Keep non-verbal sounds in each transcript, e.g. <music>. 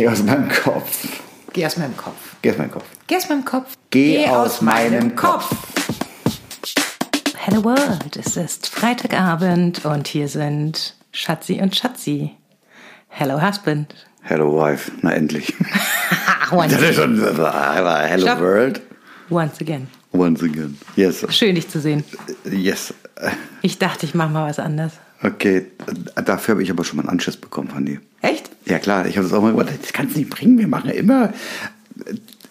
Geh aus meinem Kopf. Geh aus meinem Kopf. Geh aus meinem Kopf. Geh aus meinem Kopf. Geh aus meinem Kopf. Hello World, es ist Freitagabend und hier sind Schatzi und Schatzi. Hello Husband. Hello Wife. Na endlich. once, <laughs> Das ist schon aber Hello Stopp. World. once again. Once again. Yes. Schön, dich zu sehen. Yes. Ich dachte, ich mache mal was anderes. Okay. Dafür habe ich aber schon mal einen Anschiss bekommen von dir. Ja klar, ich habe das auch mal gemacht. Das kannst du nicht bringen. Wir machen immer.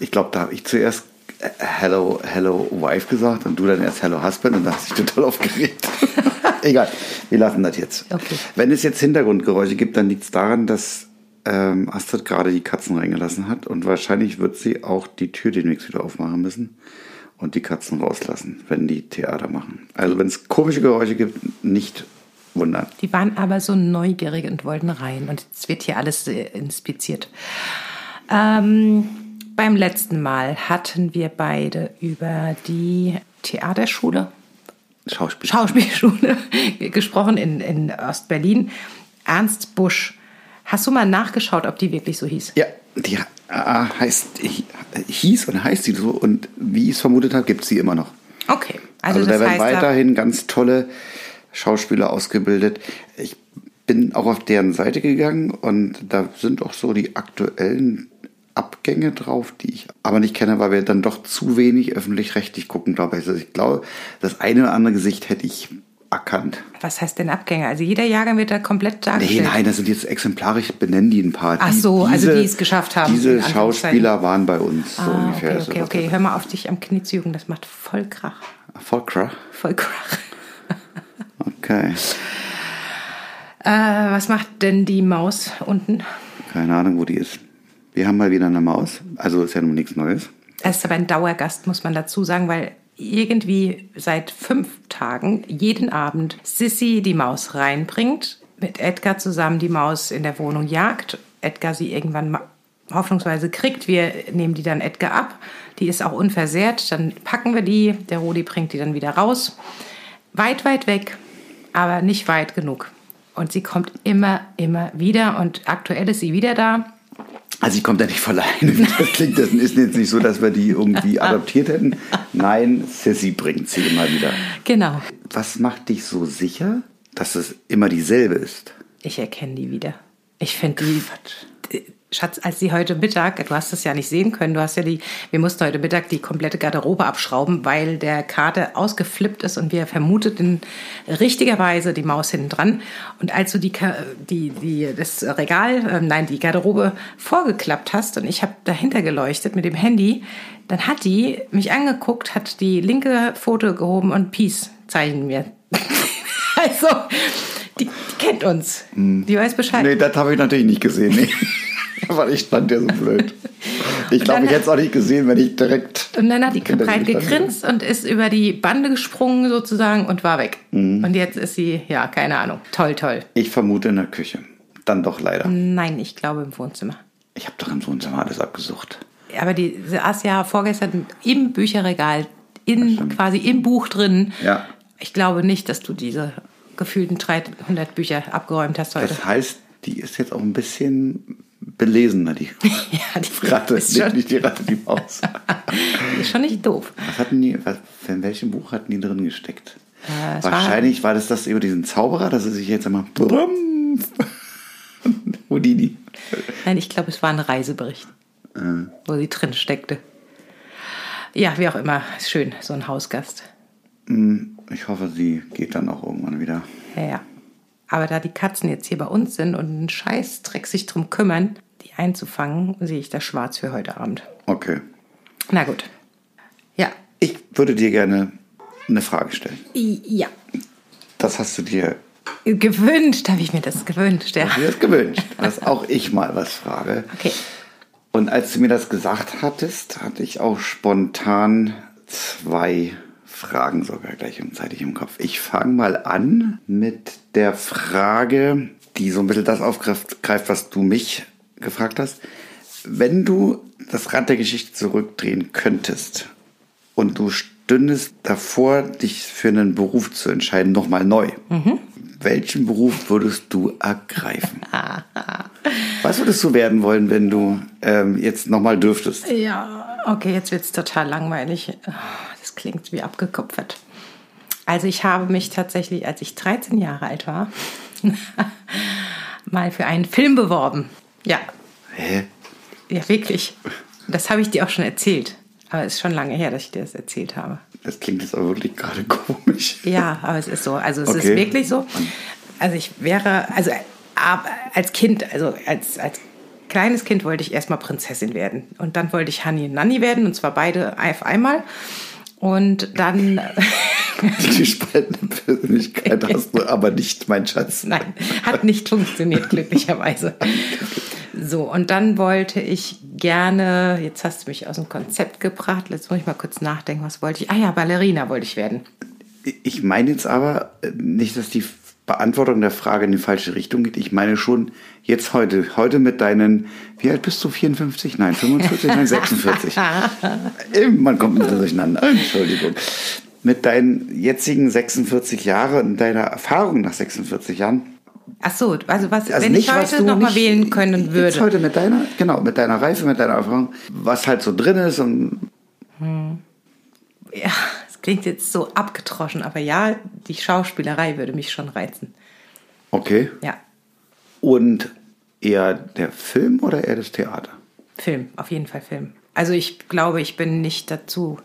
Ich glaube, da habe ich zuerst äh, Hello, Hello Wife gesagt und du dann erst Hello Husband und da hast du dich total aufgeregt. <laughs> Egal, wir lassen das jetzt. Okay. Wenn es jetzt Hintergrundgeräusche gibt, dann liegt es daran, dass ähm, Astrid gerade die Katzen reingelassen hat und wahrscheinlich wird sie auch die Tür demnächst wieder aufmachen müssen und die Katzen rauslassen, wenn die Theater machen. Also wenn es komische Geräusche gibt, nicht wundern. Die waren aber so neugierig und wollten rein. Und jetzt wird hier alles äh, inspiziert. Ähm, beim letzten Mal hatten wir beide über die Theaterschule, Schauspiel. Schauspielschule <laughs> gesprochen in, in Ostberlin. Ernst Busch. Hast du mal nachgeschaut, ob die wirklich so hieß? Ja, die äh, heißt, hieß und heißt sie so und wie ich es vermutet habe, gibt es sie immer noch. Okay, also, Also, da das werden weiterhin ganz tolle Schauspieler ausgebildet. Ich bin auch auf deren Seite gegangen und da sind auch so die aktuellen Abgänge drauf, die ich aber nicht kenne, weil wir dann doch zu wenig öffentlich-rechtlich gucken, glaube ich. Also ich glaube, das eine oder andere Gesicht hätte ich erkannt. was heißt denn Abgänge? Also jeder Jahrgang wird da komplett Nee, dargestellt. nein, das sind jetzt exemplarisch, benennen die ein paar. Ach so, also die es geschafft haben, Diese. Schauspieler waren bei uns so Ah, ungefähr. okay, okay, so okay. Hör mal auf dich am Knie zu jucken, das macht voll Krach. Volkra. Voll Krach. Okay. Äh, was macht denn die Maus unten? Keine Ahnung, wo die ist. Wir haben mal wieder eine Maus. Also ist ja nun nichts Neues. Er ist aber ein Dauergast, muss man dazu sagen, weil irgendwie seit fünf Tagen jeden Abend Sissy die Maus reinbringt, mit Edgar zusammen die Maus in der Wohnung jagt, Edgar sie irgendwann hoffnungsweise kriegt. Wir nehmen die dann Edgar ab. Die ist auch unversehrt. Dann packen wir die. Der Rudi bringt die dann wieder raus. Weit, weit weg, aber nicht weit genug. Und sie kommt immer, immer wieder. Und aktuell ist sie wieder da. Also sie kommt ja nicht von alleine. <laughs> Das klingt, das ist jetzt nicht so, dass wir die irgendwie <laughs> adoptiert hätten. Nein, Sissy bringt sie immer wieder. Genau. Was macht dich so sicher, dass es immer dieselbe ist? Ich erkenne die wieder. Ich finde die. Schatz, als sie heute Mittag, du hast es ja nicht sehen können, du hast ja die, wir mussten heute Mittag die komplette Garderobe abschrauben, weil der Kater ausgeflippt ist und wir vermuteten richtigerweise die Maus hinten dran. Und als du die, die, die, das Regal, ähm, nein, die Garderobe vorgeklappt hast und ich habe dahinter geleuchtet mit dem Handy, dann hat die mich angeguckt, hat die linke Foto gehoben und Peace zeichnen mir. <laughs> also, die, die kennt uns. Die weiß Bescheid. Nee, das habe ich natürlich nicht gesehen. Nee. <laughs> Weil ich stand ja so blöd. Ich glaube, ich hätte es auch nicht gesehen, wenn ich direkt. Und dann hat die breit gegrinst und ist über die Bande gesprungen sozusagen und war weg. Mhm. Und jetzt ist sie, ja, keine Ahnung. Toll, toll. Ich vermute in der Küche. Dann doch leider. Nein, ich glaube im Wohnzimmer. Ich habe doch im Wohnzimmer alles abgesucht. Aber die saß ja vorgestern im Bücherregal, in, quasi im Buch drin. Ja. Ich glaube nicht, dass du diese gefühlten 300 Bücher abgeräumt hast heute. Das heißt, die ist jetzt auch ein bisschen belesener, <laughs> die ja, die Ratte. ist Nicht, schon, nicht die Ratte, die Maus. <laughs> ist schon nicht doof. Was hatten die, was, in welchem Buch hatten die drin gesteckt? Äh, es war- Wahrscheinlich war, das das über diesen Zauberer, dass er sich jetzt einmal. Brumm, <laughs> Houdini. Nein, ich glaube, es war ein Reisebericht, Äh. wo sie drin steckte. Ja, wie auch immer. Ist schön, so ein Hausgast. Ich hoffe, sie geht dann auch irgendwann wieder. Ja, ja. Aber da die Katzen jetzt hier bei uns sind und einen Scheißdreck sich drum kümmern, die einzufangen, sehe ich das schwarz für heute Abend. Okay. Na gut. Ja. Ich würde dir gerne eine Frage stellen. Ja. Das hast du dir, Gewünscht habe ich mir das gewünscht, ja. dir das gewünscht, dass auch ich mal was frage. Okay. Und als du mir das gesagt hattest, hatte ich auch spontan zwei Fragen sogar gleichzeitig im Kopf. Ich fange mal an mit der Frage, die so ein bisschen das aufgreift, greift, was du mich gefragt hast. Wenn du das Rad der Geschichte zurückdrehen könntest und du stündest davor, dich für einen Beruf zu entscheiden, nochmal neu, welchen Beruf würdest du ergreifen? <laughs> Was würdest du werden wollen, wenn du ähm, jetzt nochmal dürftest? Ja, okay, jetzt wird es total langweilig. Klingt wie abgekupfert. Also ich habe mich tatsächlich, als ich 13 Jahre alt war, <laughs> mal für einen Film beworben. Ja. Hä? Ja, wirklich. Das habe ich dir auch schon erzählt. Aber es ist schon lange her, dass ich dir das erzählt habe. Das klingt jetzt aber wirklich gerade <laughs> komisch. Ja, aber es ist so. Also es Okay. ist wirklich so. Also ich wäre, also als Kind, also als, als kleines Kind wollte ich erstmal Prinzessin werden. Und dann wollte ich Hani und Nanni werden, und zwar beide auf einmal. Und dann, <laughs> Die gespaltene Persönlichkeit hast du aber nicht, mein Schatz. nein, hat nicht funktioniert, glücklicherweise. So, und dann wollte ich gerne, jetzt hast du mich aus dem Konzept gebracht, jetzt muss ich mal kurz nachdenken, was wollte ich? Ah ja, Ballerina wollte ich werden. Ich meine jetzt aber äh, nicht, dass die Beantwortung der Frage in die falsche Richtung geht. Ich meine schon jetzt heute, heute mit deinen, wie alt bist du? 54? Nein, 45? Nein, <laughs> 46. Eben, Man kommt mit durcheinander. Entschuldigung. Mit deinen jetzigen 46 Jahren und deiner Erfahrung nach 46 Jahren. Ach so, also was, Also wenn nicht, ich heute du noch mal nicht- wählen können Jetzt würde. heute mit deiner, genau, mit deiner Reife, mit deiner Erfahrung, was halt so drin ist und Ja, klingt jetzt so abgetroschen, aber ja, die Schauspielerei würde mich schon reizen. okay. Ja, Und eher der Film oder eher das Theater? Film, auf jeden Fall Film. Also ich glaube, ich bin nicht dazu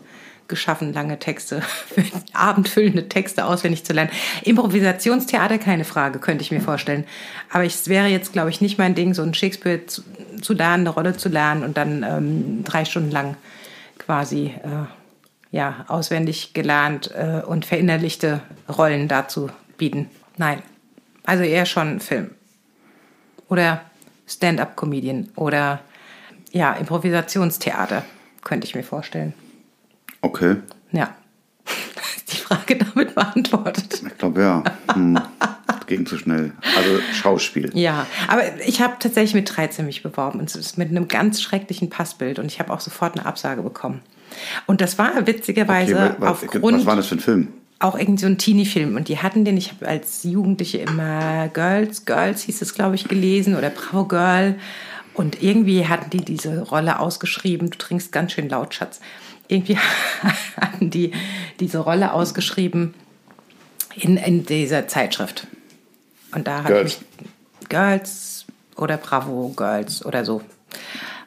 geschaffen, lange Texte, <laughs> abendfüllende Texte auswendig zu lernen. Improvisationstheater, keine Frage, könnte ich mir vorstellen. Aber es wäre jetzt, glaube ich, nicht mein Ding, so ein Shakespeare zu, zu lernen, eine Rolle zu lernen und dann ähm, drei Stunden lang quasi äh, ja, auswendig gelernt äh, und verinnerlichte Rollen dazu bieten. Nein, also eher schon Film oder Stand-up-Comedian oder ja, Improvisationstheater, könnte ich mir vorstellen. Okay. Ja. <laughs> Die Frage damit beantwortet? Ich glaube, ja. Hm. Ging zu schnell. Also Schauspiel. Ja, aber ich habe tatsächlich mit 13 mich beworben und es ist mit einem ganz schrecklichen Passbild und ich habe auch sofort eine Absage bekommen. Und das war witzigerweise wa- wa- aufgrund was war das für ein Film? auch irgendwie so ein Teenie-Film und die hatten den, ich habe als Jugendliche immer Girls, Girls hieß es, glaube ich, gelesen oder Bravo Girl und irgendwie hatten die diese Rolle ausgeschrieben, du trinkst ganz schön laut, Schatz. Irgendwie <laughs> hatten die diese Rolle ausgeschrieben in, in dieser Zeitschrift. Und da habe ich Girls oder Bravo Girls oder so.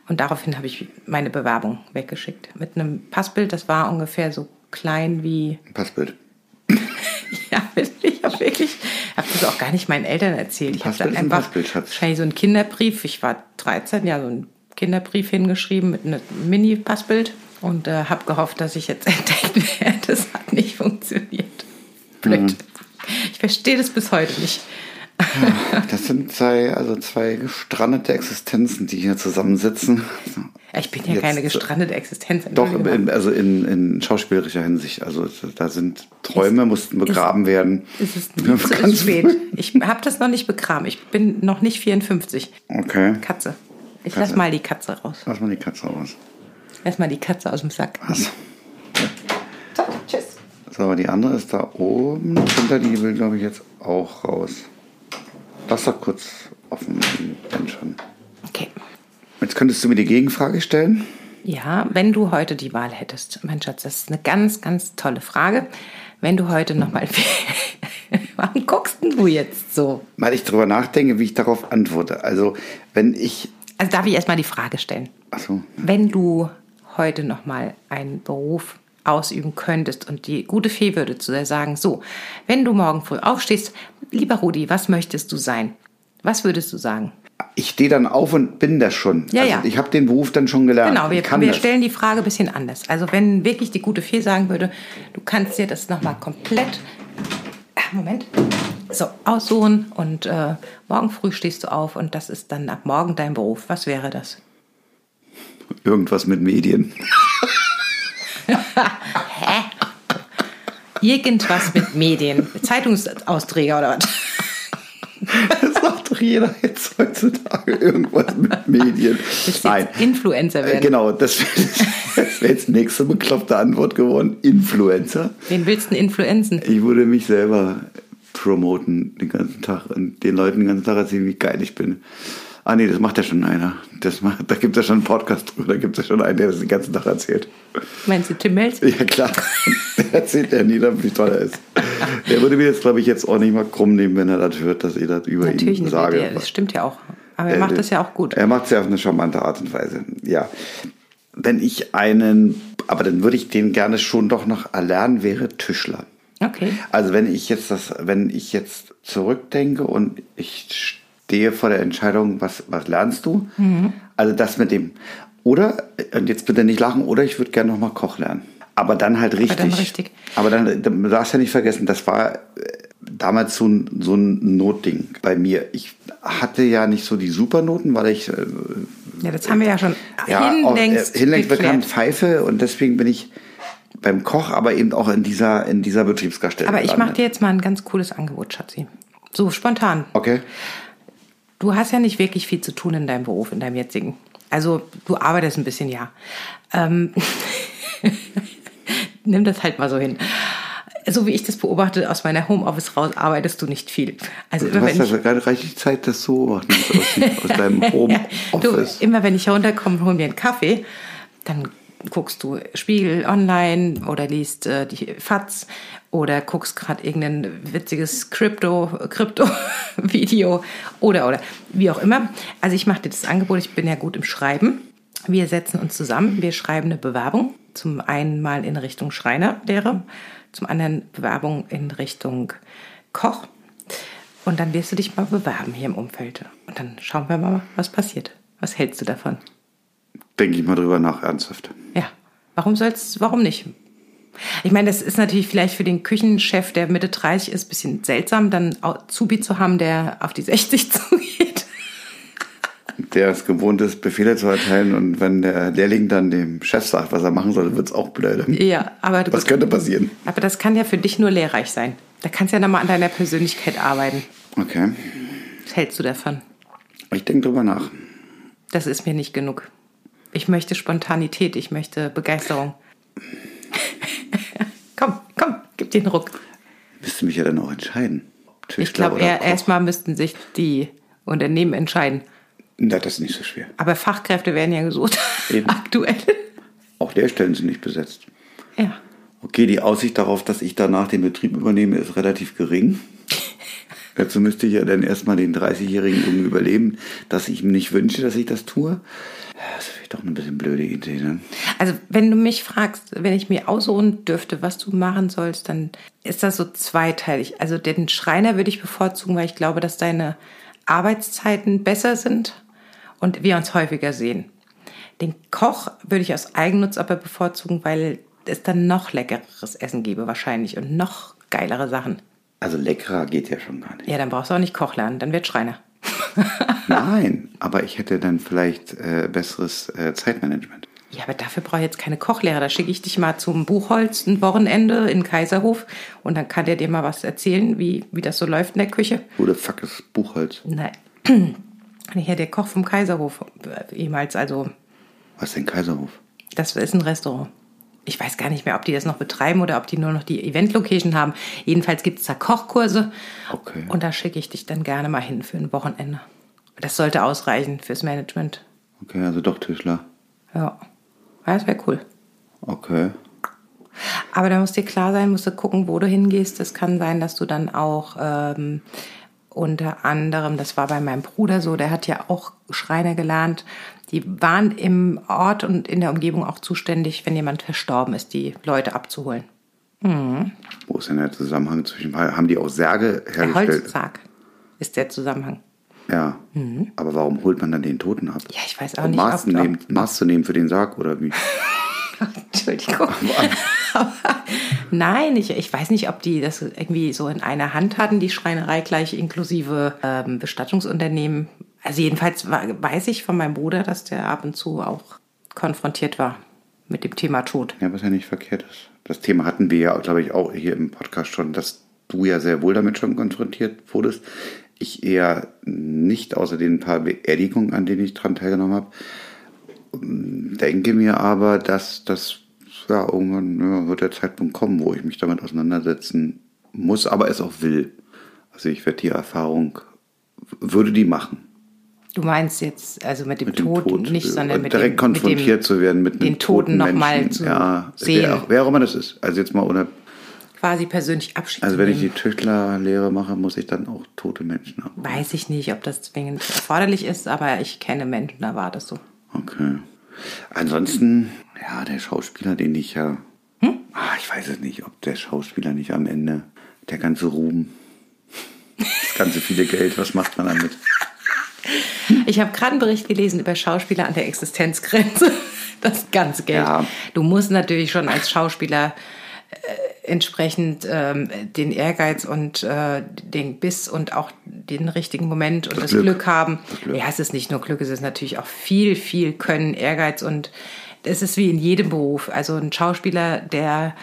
Und daraufhin habe ich meine Bewerbung weggeschickt. Mit einem Passbild, das war ungefähr so klein wie Passbild. <laughs> ja, ich habe wirklich, habe das auch gar nicht meinen Eltern erzählt. Ich habe dann ist ein einfach Passbild, Schatz. wahrscheinlich so einen Kinderbrief. Ich war 13, ja, so einen Kinderbrief hingeschrieben mit einem Mini-Passbild und äh, habe gehofft, dass ich jetzt <laughs> entdeckt werde. Das hat nicht funktioniert. Blöd. Mhm. Ich verstehe das bis heute nicht. Das sind zwei, also zwei gestrandete Existenzen, die hier zusammensitzen. Ja, Ich bin ja Jetzt, keine äh, gestrandete Existenz. Doch, in, also in, in schauspielerischer Hinsicht. Also da sind Träume, mussten begraben werden. es <laughs> ist zu Ganz spät. Ich habe das noch nicht begraben. Ich bin noch nicht 54. Okay. Katze. Ich Katze. lass mal die Katze raus. Lass mal die Katze raus. Lass mal die Katze aus dem Sack. Was? So, tschüss. So, die andere ist da oben drunter, die will, glaube ich, jetzt auch raus. Lass doch kurz offen, wenn schon. Okay. Jetzt könntest du mir die Gegenfrage stellen. Ja, wenn du heute die Wahl hättest, mein Schatz, das ist eine ganz, ganz tolle Frage. Wenn du heute nochmal. <laughs> Warum guckst denn du jetzt so? Weil ich darüber nachdenke, wie ich darauf antworte. Also, wenn ich. Also darf ich erstmal die Frage stellen. Achso, Wenn du heute nochmal einen Beruf ausüben könntest und die gute Fee würde zu dir sagen, so, wenn du morgen früh aufstehst, lieber Rudi, was möchtest du sein? Was würdest du sagen? ich stehe dann auf und bin das schon. Ja, also, ja. Ich habe den Beruf dann schon gelernt. Genau, wir, wir stellen die Frage ein bisschen anders. Also wenn wirklich die gute Fee sagen würde, du kannst dir das nochmal komplett, Ah, Moment, so aussuchen und äh, morgen früh stehst du auf und das ist dann ab morgen dein Beruf. Was wäre das? Irgendwas mit Medien. <laughs> Irgendwas mit Medien. Zeitungsausträger oder was? Das sagt doch jeder jetzt heutzutage. Irgendwas mit Medien. Du Nein. Influencer Äh, werden? Genau, das wäre <laughs> wär jetzt nächste bekloppte Antwort geworden. Influencer. Wen willst du denn influenzen? Ich würde mich selber promoten den ganzen Tag und den Leuten den ganzen Tag erzählen, wie geil ich bin. Ah nee, das macht ja schon einer. Das macht, da gibt es ja schon einen Podcast drüber, da gibt es ja schon einen, der das den ganzen Tag erzählt. Meinst du Tim Melz? Ja klar, der erzählt ja nie, wie toll er ist. Der würde mir jetzt, glaube ich, jetzt auch nicht mal krumm nehmen, wenn er das hört, dass ich das über Natürlich ihn nicht, sage. der- das stimmt ja auch. Aber er macht das ja auch gut. Er macht es ja auf eine charmante Art und Weise. Ja. Wenn ich einen, aber dann würde ich den gerne schon doch noch erlernen, wäre Tischler. Okay. Also wenn ich jetzt das, wenn ich jetzt zurückdenke und ich stehe vor der Entscheidung, was, was lernst du? Mhm. Also das mit dem, oder, und jetzt bitte nicht lachen, oder ich würde gerne noch mal Koch lernen. Aber dann halt richtig. dann richtig. Aber dann, dann du darfst ja nicht vergessen, das war äh, damals so ein, so ein Notding bei mir. Ich hatte ja nicht so die Supernoten, weil ich äh, Ja, das haben wir ja schon ja, hinlängst, auch, äh, hinlängst bekannt pfeife und deswegen bin ich beim Koch, aber eben auch in dieser, in dieser Betriebsgaststätte. Aber ich mache dir jetzt mal ein ganz cooles Angebot, Schatzi. So spontan. Okay. Du hast ja nicht wirklich viel zu tun in deinem Beruf, in deinem jetzigen. Also du arbeitest ein bisschen, ja. Ähm, <laughs> nimm das halt mal so hin. So wie ich das beobachte, aus meiner Homeoffice raus arbeitest du nicht viel. Also Du immer hast wenn ich, ja gerade reichlich Zeit, das zu beobachten aus, aus <laughs> deinem du, Homeoffice. immer wenn ich runterkomme, hol mir einen Kaffee, dann guckst du Spiegel online oder liest äh, die FATS oder guckst gerade irgendein witziges Krypto, Krypto-Video <laughs> oder, oder wie auch immer. Also ich mache dir das Angebot, ich bin ja gut im Schreiben. Wir setzen uns zusammen, wir schreiben eine Bewerbung. Zum einen mal in Richtung Schreinerlehre, zum anderen Bewerbung in Richtung Koch. Und dann wirst du dich mal bewerben hier im Umfeld. Und dann schauen wir mal, was passiert. Was hältst du davon? Denke ich mal drüber nach, ernsthaft. Ja, warum soll's, warum nicht? Ich meine, das ist natürlich vielleicht für den Küchenchef, der Mitte 30 ist, ein bisschen seltsam, dann Azubi zu haben, der auf die 60 <laughs> zugeht. Der es gewohnt ist, Befehle zu erteilen und wenn der Lehrling dann dem Chef sagt, was er machen soll, wird es auch blöd. Ja, aber du, Was könnte passieren? aber das kann ja für dich nur lehrreich sein. Da kannst du ja nochmal an deiner Persönlichkeit arbeiten. Okay. Was hältst du davon? Ich denke drüber nach. Das ist mir nicht genug. Ich möchte Spontanität, ich möchte Begeisterung. komm, komm, gib den Ruck. Müsste mich ja dann auch entscheiden. Tischler Ich glaube, eher- erstmal müssten sich die Unternehmen entscheiden. Na, das ist nicht so schwer. Aber Fachkräfte werden ja gesucht. <laughs> Eben. Aktuell. Auch der Stellen sind nicht besetzt. Ja. Okay, die Aussicht darauf, dass ich danach den Betrieb übernehme, ist relativ gering. <laughs> Dazu müsste ich ja dann erstmal den 30-Jährigen irgendwie überleben, dass ich ihm nicht wünsche, dass ich das tue. Das ist doch eine bisschen blöde Idee, ne? Also, wenn du mich fragst, wenn ich mir aussuchen dürfte, was du machen sollst, dann ist das so zweiteilig. Also, den Schreiner würde ich bevorzugen, weil ich glaube, dass deine Arbeitszeiten besser sind und wir uns häufiger sehen. Den Koch würde ich aus Eigennutz aber bevorzugen, weil es dann noch leckeres Essen gäbe wahrscheinlich und noch geilere Sachen. Also leckerer geht ja schon gar nicht. Ja, dann brauchst du auch nicht Koch lernen, dann wird Schreiner. <laughs> Nein, aber ich hätte dann vielleicht äh, besseres äh, Zeitmanagement. Ja, aber dafür brauche ich jetzt keine Kochlehrer. Da schicke ich dich mal zum Buchholz ein Wochenende in Kaiserhof und dann kann der dir mal was erzählen, wie, wie das so läuft in der Küche. Wo the fuck ist Buchholz? Nein. <clears throat> Ja, der Koch vom Kaiserhof äh, ehemals, also Was ist denn Kaiserhof? das ist ein Restaurant. Ich weiß gar nicht mehr, ob die das noch betreiben oder ob die nur noch die Event-Location haben. Jedenfalls gibt es da Kochkurse Okay. und da schicke ich dich dann gerne mal hin für ein Wochenende. Das sollte ausreichen fürs Management. Okay, also doch Tischler. Ja, das wäre cool. Okay. Aber da muss dir klar sein, musst du gucken, wo du hingehst. Es kann sein, dass du dann auch ähm, unter anderem, das war bei meinem Bruder so, der hat ja auch Schreiner gelernt. Die waren im Ort und in der Umgebung auch zuständig, wenn jemand verstorben ist, die Leute abzuholen. Wo ist denn der Zusammenhang zwischen. Haben die auch Särge Der hergestellt? Holzsarg ist der Zusammenhang. Ja. Aber warum holt man dann den Toten ab? Ja, ich weiß auch um nicht, Maß, zu nehmen, Maß zu nehmen für den Sarg oder wie? <laughs> Entschuldigung. Aber <laughs> Nein, ich, ich weiß nicht, ob die das irgendwie so in einer Hand hatten, die Schreinerei gleich inklusive ähm, Bestattungsunternehmen. Also jedenfalls war, weiß ich von meinem Bruder, dass der ab und zu auch konfrontiert war mit dem Thema Tod. Ja, was ja nicht verkehrt ist. Das Thema hatten wir ja, glaube ich, auch hier im Podcast schon, dass du ja sehr wohl damit schon konfrontiert wurdest. Ich eher nicht, außer den paar Beerdigungen, an denen ich dran teilgenommen habe. Denke mir aber, dass das ja irgendwann ja, wird der Zeitpunkt kommen, wo ich mich damit auseinandersetzen muss, aber es auch will. Also ich werde die Erfahrung, würde die machen. Du meinst jetzt also mit dem, Mit dem Tod, Tod, nicht, äh, sondern mit direkt dem, konfrontiert mit dem, zu werden mit den Toten toten nochmal Menschen. zu ja, sehen. Wer, auch, wer auch immer das ist. Also jetzt mal ohne. quasi persönlich Abschied Also wenn ich die. Tüchtlerlehre mache, muss ich dann auch tote Menschen haben. Weiß ich nicht, ob das zwingend erforderlich ist, aber ich kenne Menschen, da war das so. Okay. Ansonsten, ja, der Schauspieler, den ich ja. Hm? Ah, ich weiß es nicht, ob der Schauspieler nicht am Ende der ganze Ruhm, das ganze viele Geld, was macht man damit? Ich habe gerade einen Bericht gelesen über Schauspieler an der Existenzgrenze. Das ganze Geld. Ja. Du musst natürlich schon als Schauspieler äh, entsprechend ähm, den Ehrgeiz und äh, den Biss und auch den richtigen Moment und das, Das Glück. Glück. haben. Das Glück. Ja, es ist nicht nur Glück, es ist natürlich auch viel, viel Können, Ehrgeiz und es ist wie in jedem Beruf. Also ein Schauspieler, der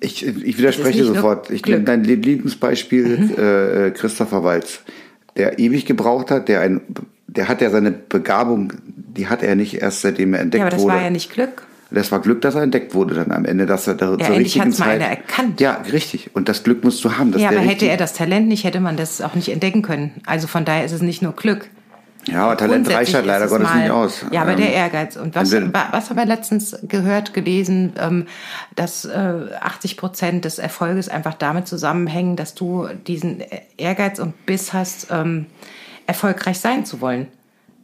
Ich, ich widerspreche sofort. Ich nehme dein Lieblingsbeispiel, äh, äh, Christopher Walz, der ewig gebraucht hat, der ein, der hat ja seine Begabung, die hat er nicht erst seitdem er entdeckt ja, aber das wurde. war ja nicht Glück. Das war Glück, dass er entdeckt wurde dann am Ende, dass er da zur endlich richtigen hat's mal Zeit. einer erkannt. Ja, richtig. Und das Glück musst du haben. Ja, aber hätte er das Talent nicht, hätte man das auch nicht entdecken können. Also von daher ist es nicht nur Glück. Ja, aber Talent reicht halt leider Gottes mal- nicht aus. Ja, aber Ähm, der Ehrgeiz. Und was, was haben wir letztens gehört, gelesen, ähm, dass äh, 80 Prozent des Erfolges einfach damit zusammenhängen, dass du diesen Ehrgeiz und Biss hast, ähm, erfolgreich sein zu wollen.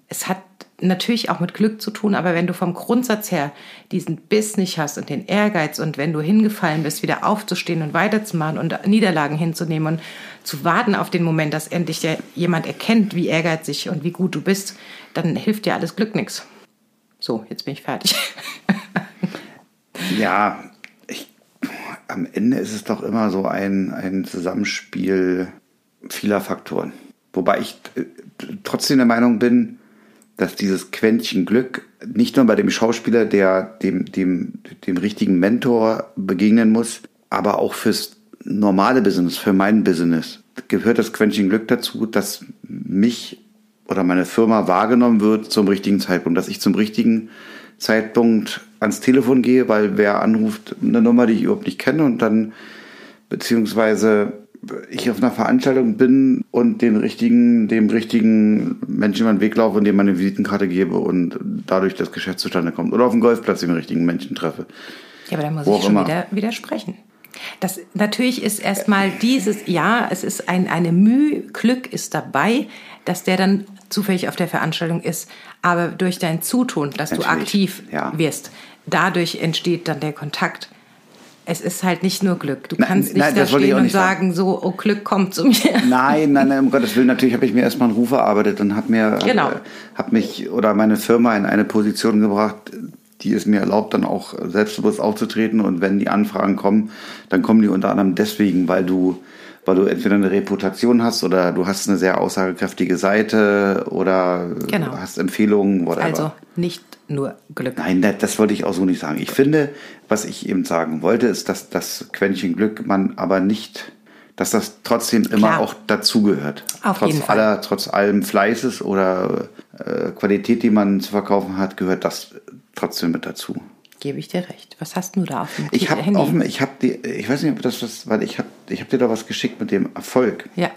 Es hat natürlich auch mit Glück zu tun, aber wenn du vom Grundsatz her diesen Biss nicht hast und den Ehrgeiz und wenn du hingefallen bist, wieder aufzustehen und weiterzumachen und Niederlagen hinzunehmen und zu warten auf den Moment, dass endlich jemand erkennt, wie ehrgeizig und wie gut du bist, dann hilft dir alles Glück nichts. So, jetzt bin ich fertig. Ja, ich, am Ende ist es doch immer so ein, ein Zusammenspiel vieler Faktoren. Wobei ich äh, trotzdem der Meinung bin, dass dieses Quäntchen Glück nicht nur bei dem Schauspieler, der dem, dem, dem richtigen Mentor begegnen muss, aber auch fürs normale Business, für mein Business, gehört das Quäntchen Glück dazu, dass mich oder meine Firma wahrgenommen wird zum richtigen Zeitpunkt, dass ich zum richtigen Zeitpunkt ans Telefon gehe, weil wer anruft, eine Nummer, die ich überhaupt nicht kenne und dann beziehungsweise ich auf einer Veranstaltung bin und den richtigen, dem richtigen Menschen über den Weg laufe und dem meine Visitenkarte gebe und dadurch das Geschäft zustande kommt. Oder auf dem Golfplatz den richtigen Menschen treffe. Ja, aber da muss Wo ich schon immer. wieder widersprechen. Das, natürlich ist erstmal dieses, ja, es ist ein, eine Mühe, Glück ist dabei, dass der dann zufällig auf der Veranstaltung ist. Aber durch dein Zutun, dass du Natürlich, aktiv ja. wirst, dadurch entsteht dann der Kontakt. Es ist halt nicht nur Glück. Du Nein, kannst nicht nein, da stehen und sagen. sagen, so, oh, Glück kommt zu mir. <laughs> Nein, nein, nein, um Gottes Willen. Natürlich habe ich mir erstmal einen Ruf erarbeitet und habe mir, Genau. äh, hab mich oder meine Firma in eine Position gebracht, die es mir erlaubt, dann auch selbstbewusst aufzutreten. Und wenn die Anfragen kommen, dann kommen die unter anderem deswegen, weil du, weil du entweder eine Reputation hast oder du hast eine sehr aussagekräftige Seite oder Genau. hast Empfehlungen, whatever. Also nicht nur Glück. Nein, das, das wollte ich auch so nicht sagen. Ich finde, was ich eben sagen wollte, ist, dass das Quäntchen Glück man aber nicht, dass das trotzdem immer Klar. auch dazugehört. Auf trotz jeden Fall. aller, trotz allem Fleißes oder äh, Qualität, die man zu verkaufen hat, gehört das trotzdem mit dazu. Gebe ich dir recht. Was hast du da auf dem Ich habe Handy? offen, ich habe die, ich weiß nicht, ob das was, weil ich habe, ich habe dir da was geschickt mit dem Erfolg. ja,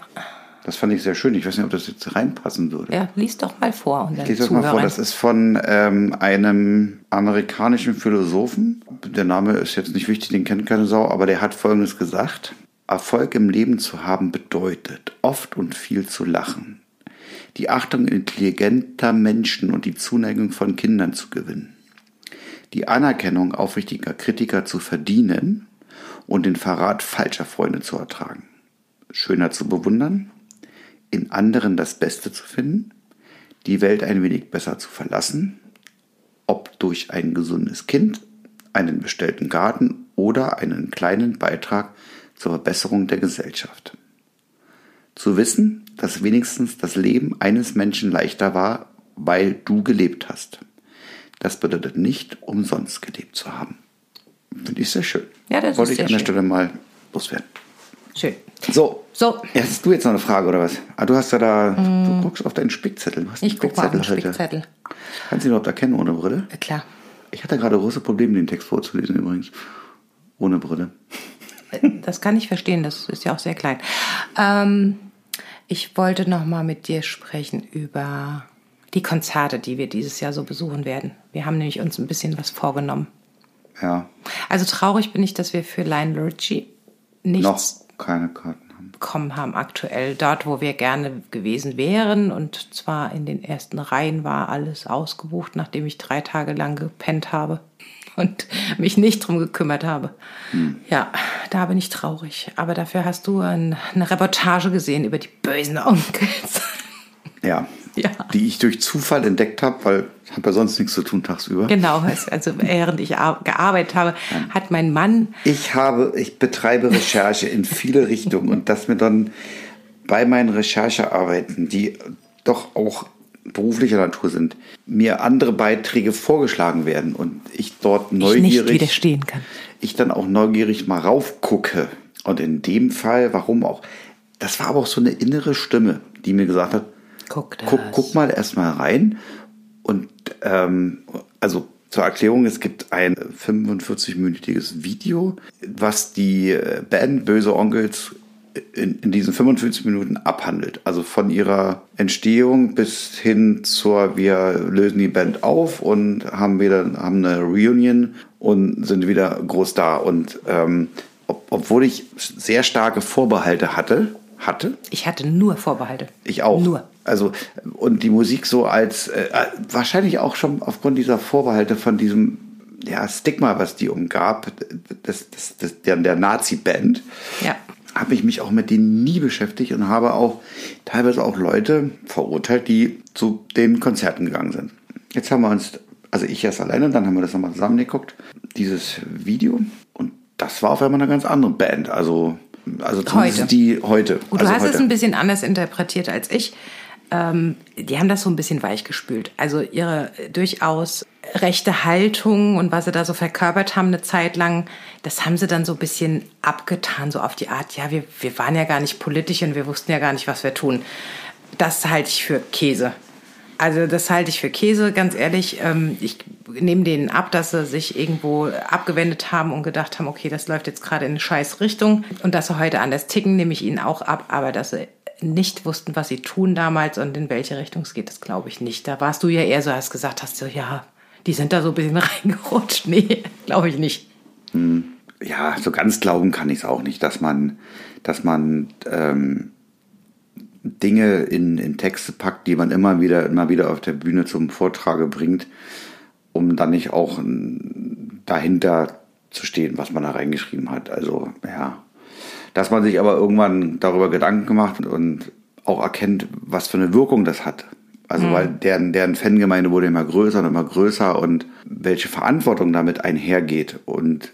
Das fand ich sehr schön. Ich weiß nicht, ob das jetzt reinpassen würde. ja, lies doch mal vor. Und Ich lese das mal vor. Das ist von ähm, einem amerikanischen Philosophen. Der Name ist jetzt nicht wichtig, den kennt keine Sau, aber der hat Folgendes gesagt. Erfolg im Leben zu haben bedeutet, oft und viel zu lachen, die Achtung intelligenter Menschen und die Zuneigung von Kindern zu gewinnen, die Anerkennung aufrichtiger Kritiker zu verdienen und den Verrat falscher Freunde zu ertragen, schöner zu bewundern, in anderen das Beste zu finden, die Welt ein wenig besser zu verlassen, ob durch ein gesundes Kind, einen bestellten Garten oder einen kleinen Beitrag zur Verbesserung der Gesellschaft. Zu wissen, dass wenigstens das Leben eines Menschen leichter war, weil du gelebt hast. Das bedeutet nicht, umsonst gelebt zu haben. Finde ich sehr schön. Ja, das ist Wollte ich sehr an der schön. Stelle mal loswerden. Schön. So. So. Ja, Hast du jetzt noch eine Frage oder was? Ah, du hast ja da, du guckst auf deinen Spickzettel. Du hast Mm. Ich gucke mal auf den heute. Spickzettel. Kannst du ihn überhaupt erkennen ohne Brille? Äh, Klar. Ich hatte gerade große Probleme, den Text vorzulesen übrigens. Ohne Brille. Das kann ich verstehen, das ist ja auch sehr klein. Ähm, Ich wollte noch mal mit dir sprechen über die Konzerte, die wir dieses Jahr so besuchen werden. Wir haben nämlich uns ein bisschen was vorgenommen. Ja. Also traurig bin ich, dass wir für Lionel Richie nichts Noch keine Karten haben. bekommen haben aktuell. Dort, wo wir gerne gewesen wären. Und zwar in den ersten Reihen war alles ausgebucht, nachdem ich drei Tage lang gepennt habe und mich nicht drum gekümmert habe. Ja, da bin ich traurig. Aber dafür hast du ein, eine Reportage gesehen über die bösen Onkels. Ja. <laughs> <laughs> Ja. Die ich durch Zufall entdeckt habe, weil ich habe ja sonst nichts zu tun tagsüber. Genau, also während ich ar- gearbeitet habe, <laughs> hat mein Mann Ich habe, ich betreibe Recherche in viele Richtungen und dass mir dann bei meinen Recherchearbeiten, die doch auch beruflicher Natur sind, mir andere Beiträge vorgeschlagen werden und ich dort ich nicht neugierig, widerstehen kann. ich dann auch neugierig mal raufgucke. Und in dem Fall, warum auch? Das war aber auch so eine innere Stimme, die mir gesagt hat, Guck guck, guck mal erstmal rein. Und ähm, also zur Erklärung, es gibt ein 45-minütiges Video, was die äh, Band Böse Onkels in, in diesen 45 Minuten abhandelt. Also von ihrer Entstehung bis hin zur, wir lösen die Band auf und haben wieder haben eine Reunion und sind wieder groß da. Und ähm, ob, obwohl ich sehr starke Vorbehalte hatte, hatte, Ich hatte nur Vorbehalte. ich auch. Nur. Also, und die Musik so als, äh, wahrscheinlich auch schon aufgrund dieser Vorbehalte von diesem ja, Stigma, was die umgab, das, das, das, der, der Nazi-Band, Ja. habe ich mich auch mit denen nie beschäftigt und habe auch teilweise auch Leute verurteilt, die zu den Konzerten gegangen sind. Jetzt haben wir uns, also ich erst alleine, dann haben wir das nochmal zusammengeguckt, dieses Video. Und das war auf einmal eine ganz andere Band. Also, also zumindest Heute. die heute. Gut, also du hast es heute. ein bisschen anders interpretiert als ich. Ähm, die haben das so ein bisschen weichgespült. Also ihre durchaus rechte Haltung und was sie da so verkörpert haben eine Zeit lang, das haben sie dann so ein bisschen abgetan, so auf die Art, ja, wir, wir waren ja gar nicht politisch und wir wussten ja gar nicht, was wir tun. Das halte ich für Käse. Also das halte ich für Käse, ganz ehrlich. Ähm, ich nehme denen ab, dass sie sich irgendwo abgewendet haben und gedacht haben, okay, das läuft jetzt gerade in eine scheiß Richtung. Und dass sie heute anders ticken, nehme ich ihnen auch ab. Aber dass sie nicht wussten, was sie tun damals und in welche Richtung es geht, das glaube ich nicht. Da warst du ja eher so, hast gesagt hast, so, ja, die sind da so ein bisschen <laughs> reingerutscht. Nee, glaube ich nicht. ja, so ganz glauben kann ich es auch nicht, dass man, dass man ähm, Dinge in, in Texte packt, die man immer wieder, immer wieder auf der Bühne zum Vortrage bringt, um dann nicht auch ähm, dahinter zu stehen, was man da reingeschrieben hat. Also, ja. Dass man sich aber irgendwann darüber Gedanken gemacht und auch erkennt, was für eine Wirkung das hat. Also, weil deren, deren Fangemeinde wurde immer größer und immer größer und welche Verantwortung damit einhergeht. Und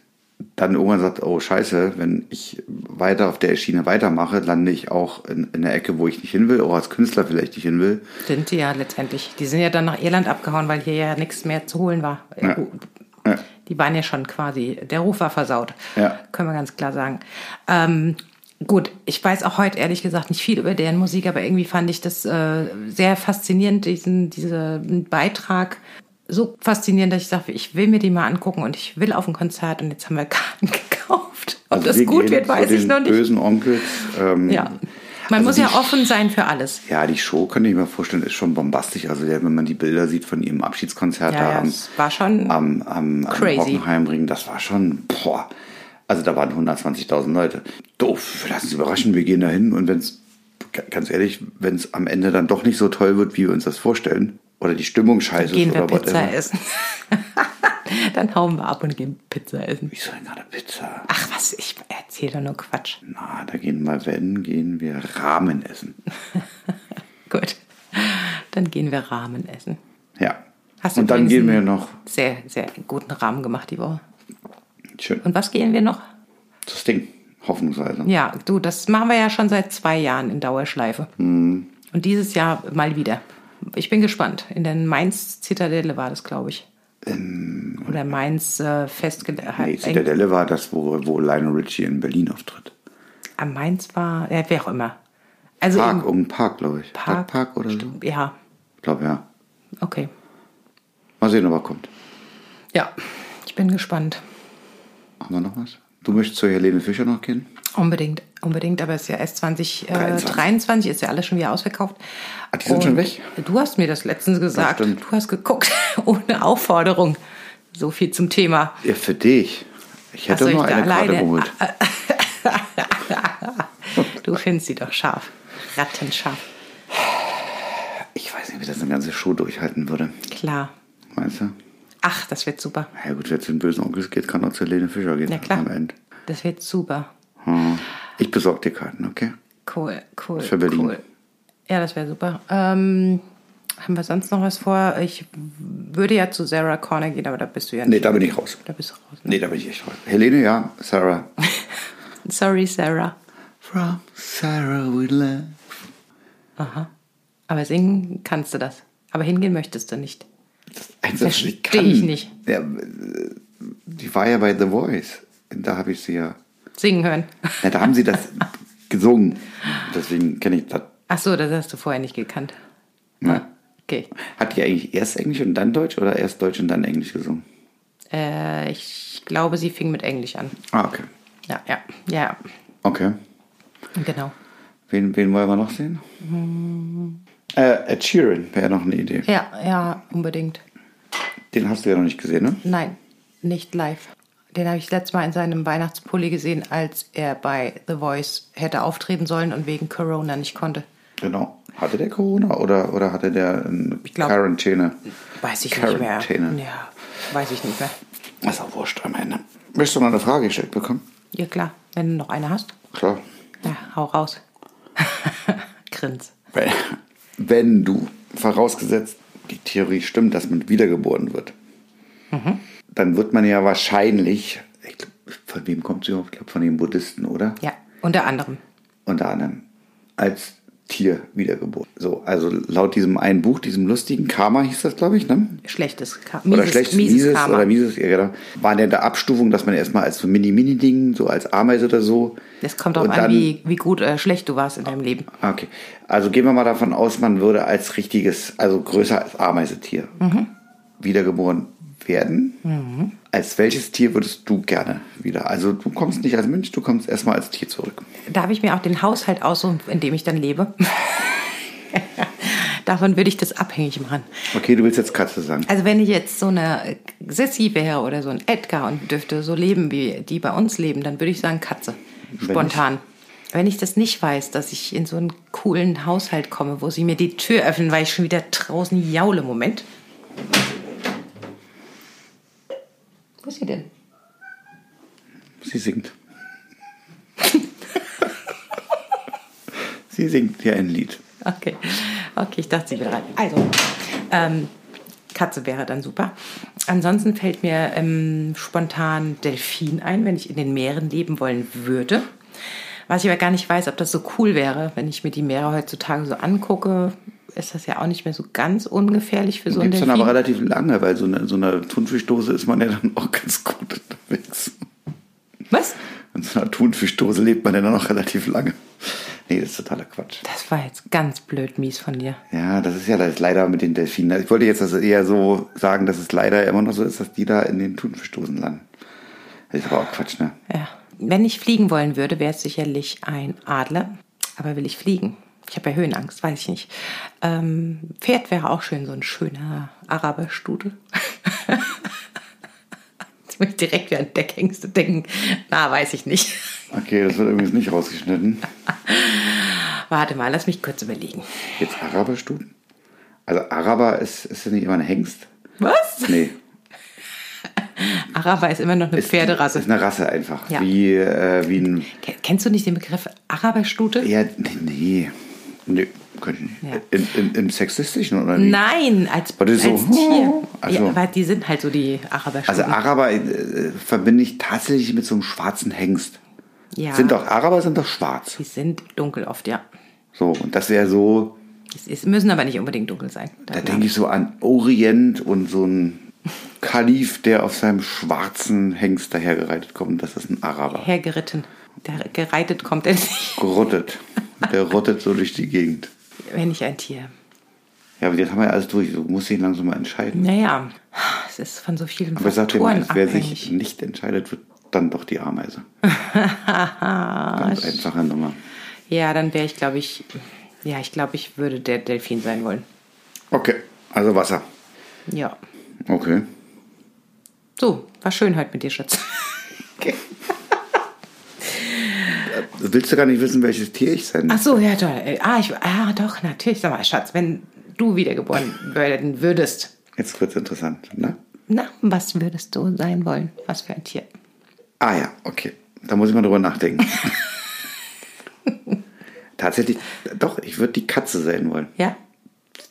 dann irgendwann sagt, oh scheiße, wenn ich weiter auf der Schiene weitermache, lande ich auch in, in der Ecke, wo ich nicht hin will, auch als Künstler vielleicht nicht hin will. Sind die ja letztendlich. Die sind ja dann nach Irland abgehauen, weil hier ja nichts mehr zu holen war. Ja. Ja. Die waren ja schon quasi, der Ruf war versaut. Ja. Können wir ganz klar sagen. Ähm, gut, ich weiß auch heute ehrlich gesagt nicht viel über deren Musik, aber irgendwie fand ich das äh, sehr faszinierend, diesen, diesen Beitrag. So faszinierend, dass ich sage, ich will mir die mal angucken und ich will auf ein Konzert und jetzt haben wir Karten <laughs> gekauft. Ob Also das wir gut wird, weiß ich noch nicht. Bösen Onkels. Ähm, Ja. Man also muss ja offen sein für alles. Ja, die Show, kann ich mir vorstellen, ist schon bombastisch. Also wenn man die Bilder sieht von ihrem Abschiedskonzert Ja, da am, war schon am, am, am crazy. Hockenheimring, das war schon, boah. Also da waren 120.000 Leute. Doof, lassen Sie überraschen, wir gehen da hin und wenn es, ganz ehrlich, wenn es am Ende dann doch nicht so toll wird, wie wir uns das vorstellen, oder die Stimmung scheiße gehen ist wir oder Pizza whatever. essen. <laughs> Dann hauen wir ab und gehen Pizza essen. Wieso denn gerade Pizza? Ach was, ich erzähle doch nur Quatsch. Na, da gehen wir, wenn, gehen wir Ramen essen. <laughs> Gut. Dann gehen wir Rahmen essen. Ja. Hast du und dann gehen wir noch, Sehr, sehr guten Rahmen gemacht die Woche. schön, Und was gehen wir noch? das Ding, hoffnungsweise. Ja, du, das machen wir ja schon seit zwei Jahren in Dauerschleife. Mhm. Und dieses Jahr mal wieder. Ich bin gespannt. In der Mainz-Zitadelle war das, glaube ich. Oder Mainz äh. Nee, Zitadelle war das, wo, wo Lionel Richie in Berlin auftritt. Am Mainz war, ja, wer auch immer. Also Park, irgendein Park, glaube ich. Park, Park oder so? Ja, Ich glaube, ja. okay. Mal sehen, ob er kommt. Ja, ich bin gespannt. Haben wir noch was? Du möchtest zu Helene Fischer noch gehen? Unbedingt. Unbedingt, aber es ist ja erst 2023, äh, 23. 23, ist ja alles schon wieder ausverkauft. Ah, die sind schon weg? Du hast mir das letztens gesagt. stimmt. du hast geguckt, <laughs> ohne Aufforderung. So viel zum Thema. Ja, für dich. Ich hätte Ach nur eine Karte geholt. <laughs> Du findest sie doch scharf. Rattenscharf. Ich weiß nicht, wie das eine ganze Show durchhalten würde. Klar. Meinst du? Ach, das wird super. Ja gut, wenn es den bösen Onkels geht, kann auch zu Helene Fischer gehen. Ja, klar. Am Ende. Das wird super. Hm. Ich besorge dir Karten, okay? Cool, cool. Für Berlin. Cool. Ja, das wäre super. Ähm, haben wir sonst noch was vor? Ich würde ja zu Sarah Connor gehen, aber da bist du ja nicht. Nee, da bin ich raus. Da bist du raus. Ne? Nee, da bin ich echt raus. Helene, ja. Sarah. <laughs> Sorry, Sarah. From Sarah we love. Aha. Aber singen kannst du das. Aber hingehen möchtest du nicht. Das Versteh ich kann. ich nicht. Ja, die war ja bei The Voice. Da habe ich sie ja. Singen hören. ja da haben sie das gesungen. Deswegen kenne ich das. Ach so, das hast du vorher nicht gekannt. Ja. Okay. Hat die eigentlich erst Englisch und dann Deutsch oder erst Deutsch und dann Englisch gesungen? Äh, ich glaube, sie fing mit Englisch an. Ah, okay. Ja, ja, ja. Okay. Genau. Wen, wen wollen wir noch sehen? Äh, Ed Sheeran wäre noch eine Idee. Ja, ja, unbedingt. Den hast du ja noch nicht gesehen, ne? Nein, nicht live. Den habe ich letztes Mal in seinem Weihnachtspulli gesehen, als er bei The Voice hätte auftreten sollen und wegen Corona nicht konnte. Genau. Hatte der Corona oder, oder hatte der glaub- Quarantäne? Weiß ich nicht mehr. Quarantäne. Ja, weiß ich nicht mehr. Ist auch wurscht am Ende. Möchtest du noch eine Frage gestellt bekommen? Ja, klar. Wenn du noch eine hast, Klar. ja, hau raus. <laughs> Grins. Wenn, wenn du, vorausgesetzt, die Theorie stimmt, dass man wiedergeboren wird, Mhm. Dann wird man ja wahrscheinlich, ich glaub, von wem kommt sie überhaupt? Ich glaube, von den Buddhisten, oder? Ja, unter anderem. Unter anderem als Tier wiedergeboren. So, also laut diesem einen Buch, diesem lustigen Karma hieß das, glaube ich, ne? Schlechtes Karma. oder Mieses, schlechtes, mieses, mieses, Karma. oder mieses, ja genau. War in der Abstufung, dass man erstmal als so Mini-Mini-Ding, so als Ameise oder so. Das kommt auch an, dann- wie, wie gut oder schlecht du warst in deinem Leben. Ah, Okay. Also gehen wir mal davon aus, man würde als richtiges, also größer als Ameisetier wiedergeboren werden. Als welches Tier würdest du gerne wieder? Also du kommst nicht als Mensch, du kommst erstmal als Tier zurück. Darf ich mir auch den Haushalt aussuchen, in dem ich dann lebe? <laughs> Davon würde ich das abhängig machen. Okay, du willst jetzt Katze sagen. Also wenn ich jetzt so eine Sissy wäre oder so ein Edgar und dürfte so leben, wie die bei uns leben, dann würde ich sagen Katze. Spontan. Wenn ich das nicht weiß, dass ich in so einen coolen Haushalt komme, wo sie mir die Tür öffnen, weil ich schon wieder draußen jaule. Moment. Wo ist sie denn? Sie singt. Sie singt hier ein Lied. Okay, okay, ich dachte, sie wäre rein. Also, ähm, Katze wäre dann super. Ansonsten fällt mir ähm, spontan Delfin ein, wenn ich in den Meeren leben wollen würde. Was ich aber gar nicht weiß, ob das so cool wäre, wenn ich mir die Meere heutzutage so angucke, ist das ja auch nicht mehr so ganz ungefährlich für so einen Delfin. dann aber relativ lange, weil so eine, so eine Thunfischdose ist man ja dann auch ganz gut unterwegs. Was? In so einer Thunfischdose lebt man ja dann auch relativ lange. Nee, das ist totaler Quatsch. Das war jetzt ganz blöd mies von dir. Ja, das ist ja das leider mit den Delfinen. Ich wollte jetzt also eher so sagen, dass es leider immer noch so ist, dass die da in den Thunfischdosen landen. Das ist aber auch Quatsch, ne? Ja. Wenn ich fliegen wollen würde, wäre es sicherlich ein Adler. Aber will ich fliegen? Ich habe ja Höhenangst, weiß ich nicht. Ähm, Pferd wäre auch schön, so ein schöner Araberstudel. <laughs> Jetzt muss ich direkt wieder an Deckhengste denken. Na, weiß ich nicht. Okay, das wird übrigens nicht rausgeschnitten. Warte mal, lass mich kurz überlegen. Jetzt Araberstuden? Also Araber ist, ist ja nicht immer ein Hengst. Was? Nee. <laughs> Araber ist immer noch eine Ist, Pferderasse. Ist eine Rasse einfach. Ja. Wie, äh, wie ein. Ken- Kennst du nicht den Begriff Araberstute? Ja, nee, nee. Nee, könnte ich nicht. Ja. In, in, Im Sexistischen oder wie? Nein, als, als so? Tier. Ach so. Ja, weil die sind halt so die Araberstuten. Also Araber äh, verbinde ich tatsächlich mit so einem schwarzen Hengst. ja, Sind doch Araber sind doch schwarz. die sind dunkel oft, ja. So, und das wäre so, Es müssen aber nicht unbedingt dunkel sein. da denke ich so an Orient und so ein Kalif, der auf seinem schwarzen Hengst dahergereitet kommt. Das ist ein Araber. Hergeritten. Der gereitet kommt er nicht. Gerottet. Der rottet so durch die Gegend. Wenn ich ein Tier. Ja, aber jetzt haben wir ja alles durch. Du musst dich langsam mal entscheiden. Naja, es ist von so vielen Aber Faktoren wer abhängig. sich nicht entscheidet, wird dann doch die Ameise. <laughs> Ganz einfache Nummer. Ja, dann wäre ich, glaube ich, ja, ich glaube, ich würde der Delfin sein wollen. Okay, also Wasser. Ja. Okay. So, war schön heute mit dir, Schatz. <laughs> Willst du gar nicht wissen, welches Tier ich sein Ach so, ja, doch. Äh, Ah, ich, ah, doch, natürlich. Sag mal, Schatz, wenn du wiedergeboren <laughs> werden würdest, Jetzt wird's interessant, ne? na, was würdest du sein wollen? Was für ein Tier? Ah ja, okay. Da muss ich mal drüber nachdenken. <laughs> Tatsächlich, doch, ich würde die Katze sein wollen. Ja?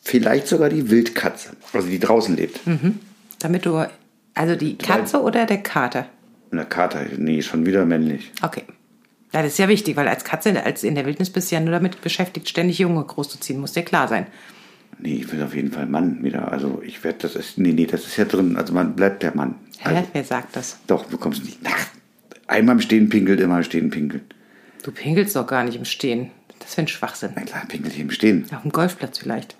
Vielleicht sogar die Wildkatze, also die draußen lebt. Damit du, also die Katze oder der Kater? Eine Kater, nee, schon wieder männlich. Okay. Ja, das ist ja wichtig, weil als Katze als in der Wildnis bist du ja nur damit beschäftigt, ständig Junge großzuziehen. Muss dir klar sein. Nee, ich will auf jeden Fall Mann wieder. Also ich werde, das ist, nee, nee, das ist ja drin. Also man bleibt der Mann. Hä? Also, Wer sagt das? doch, du kommst nicht. Ach, einmal im Stehen pinkelt, immer im Stehen pinkelt. Du pinkelst doch gar nicht im Stehen. Das für ein Schwachsinn. Na klar, pinkelt hier im Stehen. Auf dem Golfplatz vielleicht.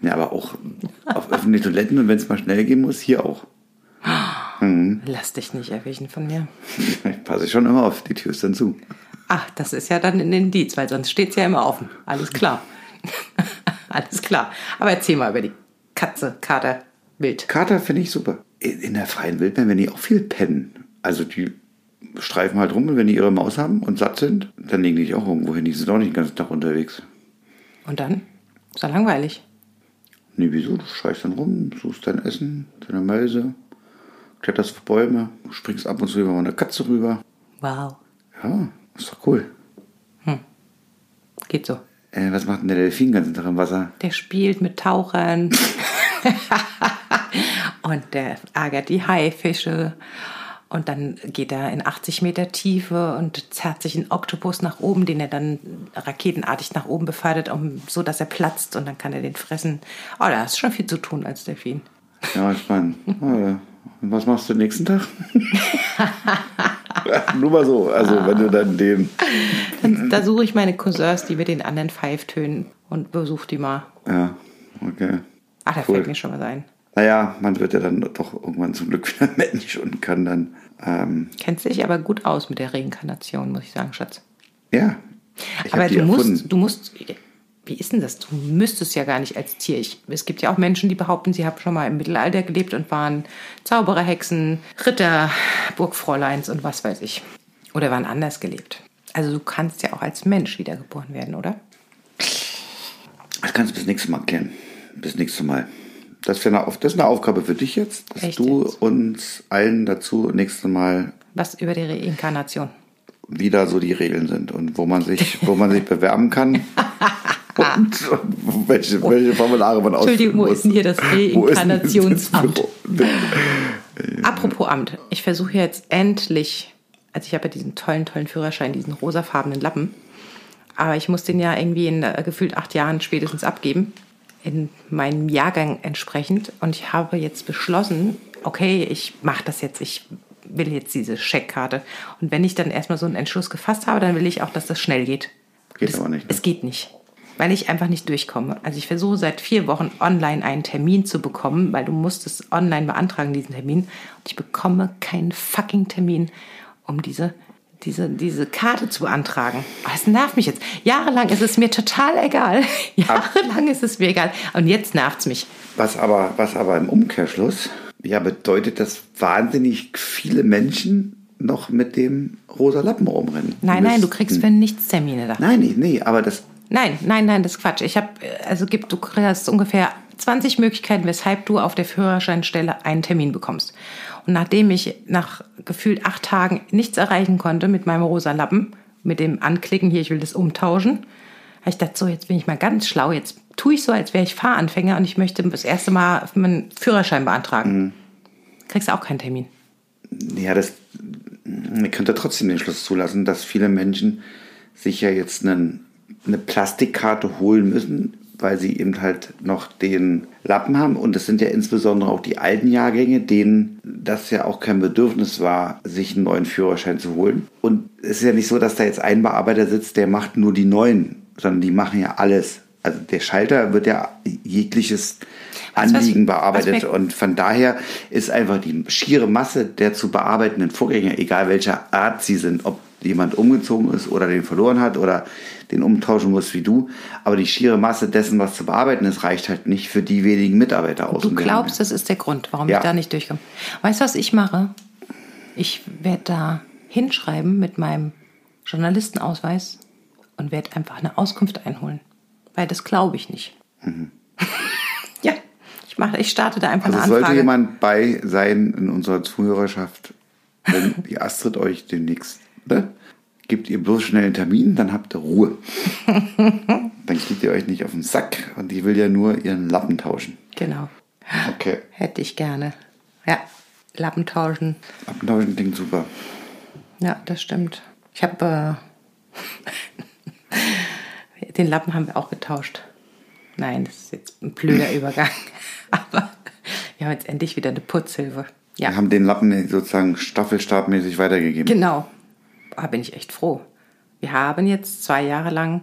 Ja, aber auch auf öffentlichen Toiletten und wenn es mal schnell gehen muss, hier auch. <laughs> Lass dich nicht erwischen von mir. <laughs> Ich passe schon immer auf, die Tür ist dann zu. Ach, das ist ja dann ein Indiz, weil sonst steht es ja immer offen. Alles klar. <laughs> Alles klar. Aber erzähl mal über die Katze, Kater, Wild. Kater finde ich super. In in der freien Wildbahn, wenn die auch viel pennen. Also die streifen halt rum und wenn die ihre Maus haben und satt sind, dann legen die sich auch irgendwo hin. Die sind auch nicht den ganzen Tag unterwegs. Und dann? Ist ja langweilig. Nee, wieso? Du schreist dann rum, suchst dein Essen, deine Mäuse, kletterst auf Bäume, springst ab und zu über eine Katze rüber. Wow. Ja, ist doch cool. Geht so. Äh, was macht denn der Delfin den ganzen Tag im Wasser? Der spielt mit Tauchern. <laughs> und der ärgert die Haifische. Und dann geht er in 80 Meter Tiefe und zerrt sich einen Oktopus nach oben, den er dann raketenartig nach oben befördert, um, so dass er platzt und dann kann er den fressen. Oh, da hast schon viel zu tun als Delfin. Ja, ich meine, äh, und was machst du den nächsten Tag? <laughs> Nur mal so, also wenn du dann den, Dann, da suche ich meine Cousins, die mit den anderen Pfeiftönen und besuche die mal. ja, okay. Ach, da Cool. fällt mir schon was ein. Naja, man wird ja dann doch irgendwann zum Glück wieder <laughs> Mensch und kann dann, ähm, Kennt sich aber gut aus mit der Reinkarnation, muss ich sagen, Schatz. ja, aber du musst, du musst, wie ist denn das? Du müsstest ja gar nicht als Tier. Ich, es gibt ja auch Menschen, die behaupten, sie haben schon mal im Mittelalter gelebt und waren Zauberer, Hexen, Ritter, Burgfräuleins und was weiß ich. Oder waren anders gelebt. Also du kannst ja auch als Mensch wiedergeboren werden, oder? Das kannst du bis nächstes Mal klären. Bis nächstes Mal. Das, eine, das ist eine Aufgabe für dich jetzt, dass Echt du jetzt? uns allen dazu nächstes Mal Was über die Reinkarnation. wieder so die Regeln sind und wo man sich, wo man sich <laughs> bewerben kann <laughs> und, und welche, welche Formulare man ausfüllen Entschuldigung, wo muss. ist denn hier das das Reinkarnationsamt? <laughs> Apropos Amt, ich versuche jetzt endlich, also ich habe ja diesen tollen, tollen Führerschein, diesen rosafarbenen Lappen, aber ich muss den ja irgendwie in äh, gefühlt acht Jahren spätestens abgeben, in meinem Jahrgang entsprechend. Und ich habe jetzt beschlossen, okay, ich mache das jetzt, ich will jetzt diese Scheckkarte. Und wenn ich dann erstmal so einen Entschluss gefasst habe, dann will ich auch, dass das schnell geht. Geht es, aber nicht, ne? Es geht nicht. Weil ich einfach nicht durchkomme. Also ich versuche seit vier Wochen online einen Termin zu bekommen, weil du musst es online beantragen, diesen Termin. Und ich bekomme keinen fucking Termin, um diese, diese, diese Karte zu beantragen. Das nervt mich jetzt. Jahrelang ist es mir total egal. <laughs> Jahrelang ist es mir egal. Und jetzt nervt es mich. Was aber, was aber im Umkehrschluss ja bedeutet, dass wahnsinnig viele Menschen noch mit dem rosa Lappen rumrennen. Nein, nein, du müssten. kriegst für nichts Termine da. Nein, nee, nee, aber das. Nein, nein, nein, das ist Quatsch. Ich habe, also gibt, du hast ungefähr 20 Möglichkeiten, weshalb du auf der Führerscheinstelle einen Termin bekommst. Und nachdem ich nach gefühlt acht Tagen nichts erreichen konnte mit meinem rosa Lappen, mit dem Anklicken hier, ich will das umtauschen, habe ich gedacht, so, jetzt bin ich mal ganz schlau. Jetzt tue ich so, als wäre ich Fahranfänger und ich möchte das erste Mal meinen Führerschein beantragen. Kriegst du auch keinen Termin. Ja, das. Könnte trotzdem den Schluss zulassen, dass viele Menschen sich ja jetzt einen, eine Plastikkarte holen müssen, weil sie eben halt noch den Lappen haben. Und es sind ja insbesondere auch die alten Jahrgänge, denen das ja auch kein Bedürfnis war, sich einen neuen Führerschein zu holen. Und es ist ja nicht so, dass da jetzt ein Bearbeiter sitzt, der macht nur die neuen, sondern die machen ja alles. Also der Schalter wird ja jegliches was- Anliegen was bearbeitet. Und von daher ist einfach die schiere Masse der zu bearbeitenden Vorgänge, egal welcher Art sie sind, ob jemand umgezogen ist oder den verloren hat oder den umtauschen muss wie du. Aber die schiere Masse dessen, was zu bearbeiten ist, reicht halt nicht für die wenigen Mitarbeiter aus. Du glaubst, das ist der Grund, warum Ja. ich da nicht durchkomme. Weißt du, was ich mache? Ich werde da hinschreiben mit meinem Journalistenausweis und werde einfach eine Auskunft einholen. Weil das glaube ich nicht. <laughs> ja, ich, mache, ich starte da einfach Mhm. Also eine sollte Anfrage. jemand bei sein in unserer Zuhörerschaft, wenn die Astrid euch demnächst, ne? Gebt ihr bloß schnell einen Termin, dann habt ihr Ruhe. <laughs> dann geht ihr euch nicht auf den Sack und die will ja nur ihren Lappen tauschen. Genau. Okay. Hätte ich gerne. Ja, Lappen tauschen. Lappen tauschen klingt super. Ja, das stimmt. Ich habe äh, <laughs> den Lappen haben wir auch getauscht. Nein, das ist jetzt ein blöder <laughs> Übergang. Aber wir haben jetzt endlich wieder eine Putzhilfe. Wir Ja, haben den Lappen sozusagen staffelstabmäßig weitergegeben. genau. Da bin ich echt froh. Wir haben jetzt zwei Jahre lang,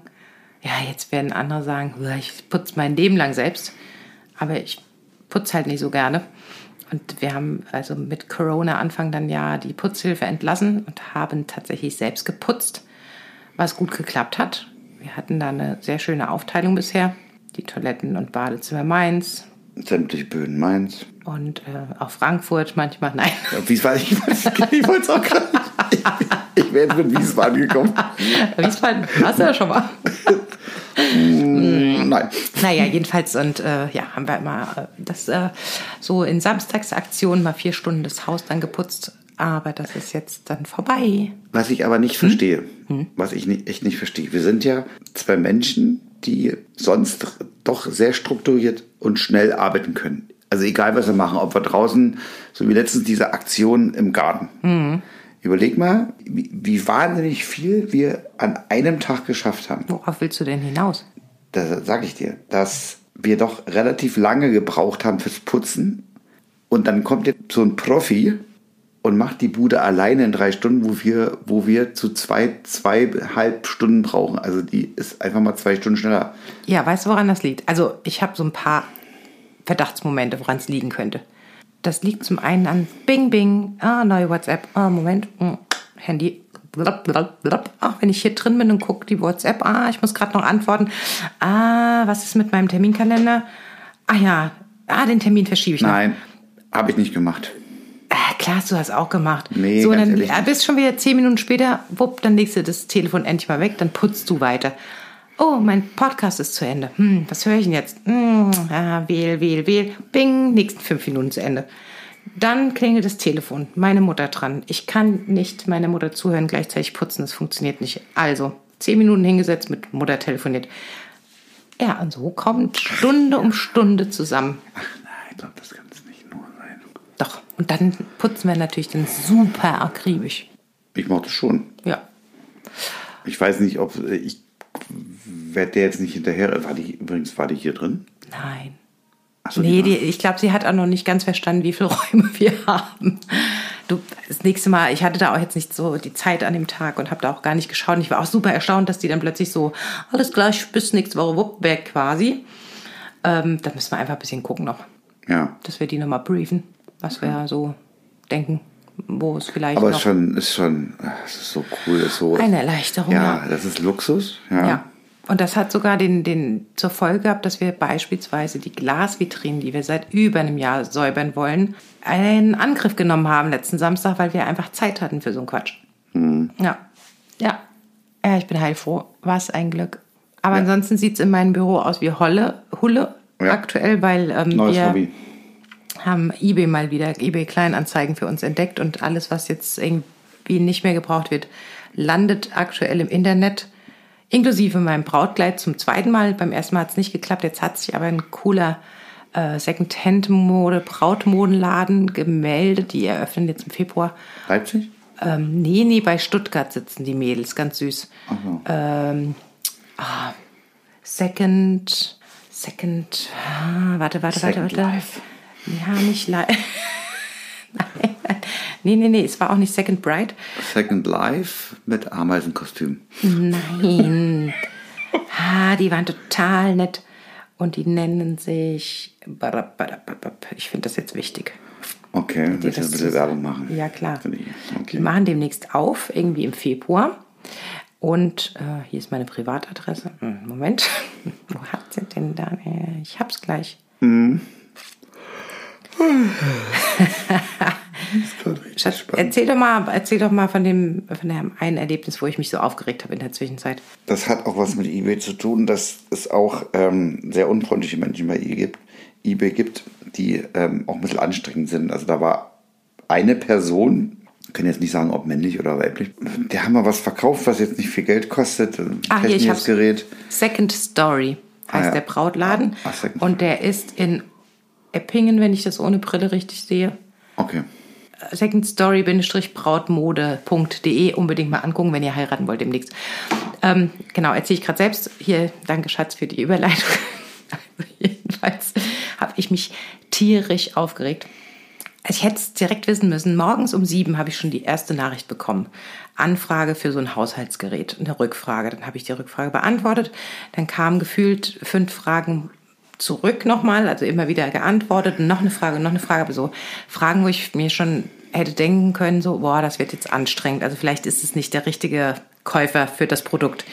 ja, jetzt werden andere sagen, "Uah, ich putze mein Leben lang selbst. Aber ich putze halt nicht so gerne. Und wir haben also mit Corona Anfang dann ja die Putzhilfe entlassen und haben tatsächlich selbst geputzt, was gut geklappt hat. Wir hatten da eine sehr schöne Aufteilung bisher. Die Toiletten und Badezimmer Mainz Sämtliche Böden Mainz. und äh, auch Frankfurt manchmal. Nein, Ja, Wiesbaden, ich wollte es auch gerade nicht. <laughs> Ich, wäre jetzt mit Wiesbaden gekommen. <laughs> Wiesbaden, hast du ja schon mal. Nein. Naja, jedenfalls und äh, ja, haben wir immer äh, das äh, so in Samstagsaktionen mal vier Stunden das Haus dann geputzt. Aber das ist jetzt dann vorbei. Was ich aber nicht verstehe, was ich nicht, echt nicht verstehe, wir sind ja zwei Menschen, die sonst doch sehr strukturiert und schnell arbeiten können. Also egal, was wir machen, ob wir draußen, so wie letztens diese Aktion im Garten. Überleg mal, wie, wie wahnsinnig viel wir an einem Tag geschafft haben. Worauf willst du denn hinaus? Das sage ich dir, dass wir doch relativ lange gebraucht haben fürs Putzen. Und dann kommt jetzt so ein Profi und macht die Bude alleine in drei Stunden, wo wir, wo wir zu zwei, zweieinhalb Stunden brauchen. Also die ist einfach mal zwei Stunden schneller. Ja, weißt du, woran das liegt? Also ich habe so ein paar Verdachtsmomente, woran es liegen könnte. Das liegt zum einen an Bing Bing, ah, neue WhatsApp, ah, Moment, hm, Handy, blub, blub, blub. Ach, wenn ich hier drin bin und gucke die WhatsApp, ah, ich muss gerade noch antworten. Ah, was ist mit meinem Terminkalender? Ah ja, ah, den Termin verschiebe ich noch. Nein, habe ich nicht gemacht. Ah, klar, hast du das auch gemacht. Nee, so, ganz dann ehrlich ah, bist schon wieder zehn Minuten später, wupp, dann legst du das Telefon endlich mal weg, dann putzt du weiter. Oh, mein Podcast ist zu Ende. Hm, was höre ich denn jetzt? Hm, ah, wähl, wähl, wähl. Bing, nächsten fünf Minuten zu Ende. Dann klingelt das Telefon. Meine Mutter dran. Ich kann nicht meiner Mutter zuhören, gleichzeitig putzen. Das funktioniert nicht. Also, zehn Minuten hingesetzt, mit Mutter telefoniert. Ja, und so kommt Stunde um Stunde zusammen. Ach nein, ich glaube, das kann es nicht nur sein. Doch. Und dann putzen wir natürlich dann super akribisch. Ich mochte das schon. Ja. Ich weiß nicht, ob äh, ich werde der jetzt nicht hinterher. War die übrigens war die hier drin? Nein. So, nee, die ich glaube, sie hat auch noch nicht ganz verstanden, wie viele <laughs> Räume wir haben. Du, das nächste Mal, ich hatte da auch jetzt nicht so die Zeit an dem Tag und habe da auch gar nicht geschaut. Ich war auch super erstaunt, dass die dann plötzlich so, alles gleich, bis nächste Woche, wupp, weg quasi. Ähm, da müssen wir einfach ein bisschen gucken noch, Ja. dass wir die nochmal briefen, was wir so denken, wo es vielleicht Aber noch es ist schon, ist schon, es ist so cool, ist so. eine Erleichterung ja, ja. das ist Luxus. Ja. Ja. Und das hat sogar den, den zur Folge gehabt, dass wir beispielsweise die Glasvitrinen, die wir seit über einem Jahr säubern wollen, einen Angriff genommen haben letzten Samstag, weil wir einfach Zeit hatten für so einen Quatsch. Mhm. Ja. Ja. Ja, ich bin heilfroh. Was ein Glück. Aber ansonsten sieht es in meinem Büro aus wie Holle, Hulle Ja. aktuell, weil ähm, Neues wir Hobby. Haben eBay mal wieder, eBay Kleinanzeigen für uns entdeckt und alles, was jetzt irgendwie nicht mehr gebraucht wird, landet aktuell im Internet. Inklusive meinem Brautkleid zum zweiten Mal. Beim ersten Mal hat es nicht geklappt. Jetzt hat sich aber ein cooler äh, Second-Hand-Mode, Brautmodenladen gemeldet. Die eröffnen jetzt im Februar. Leipzig? Ähm, nee, nee, bei Stuttgart sitzen die Mädels, ganz süß. so. Ähm, ah, Second, Second, ah, warte, warte, Second warte, warte. Life. Ja, nicht live. <laughs> Nein, nee, nee, nee, es war auch nicht Second Bright. Second Life mit Ameisenkostüm. Nein. ah, die waren total nett. und die nennen sich. Ich finde das jetzt wichtig. Okay, willst du ein bisschen Werbung machen? Ja, klar. Okay. Die machen demnächst auf, irgendwie im Februar. Und äh, hier ist meine Privatadresse. Hm, Moment, <laughs> wo hat sie denn da? Ich hab's gleich. Mhm. Schatz, erzähl doch mal, erzähl doch mal von dem, von dem einen Erlebnis, wo ich mich so aufgeregt habe in der Zwischenzeit. Das hat auch was mit eBay zu tun, dass es auch ähm, sehr unfreundliche Menschen bei eBay gibt, eBay gibt die ähm, auch ein bisschen anstrengend sind. Also da war eine Person, können jetzt nicht sagen, ob männlich oder weiblich. Der haben mal was verkauft, was jetzt nicht viel Geld kostet. Ein ah, hier, ich Gerät. Second Story heißt ah, ja. der Brautladen. Ah, und der ist in Eppingen, wenn ich das ohne Brille richtig sehe. Okay. Secondstory-brautmode.de unbedingt mal angucken, wenn ihr heiraten wollt demnächst. Ähm, genau, erzähle ich gerade selbst. Hier, danke Schatz für die Überleitung. also <laughs> jedenfalls habe ich mich tierisch aufgeregt. Ich hätte es direkt wissen müssen. Morgens um sieben habe ich schon die erste Nachricht bekommen. Anfrage für so ein Haushaltsgerät, eine Rückfrage. Dann habe ich die Rückfrage beantwortet. Dann kamen gefühlt fünf Fragen zurück nochmal, also immer wieder geantwortet. Und noch eine Frage, noch eine Frage. Aber so Fragen, wo ich mir schon hätte denken können, so, boah, das wird jetzt anstrengend. Also vielleicht ist es nicht der richtige Käufer für das Produkt.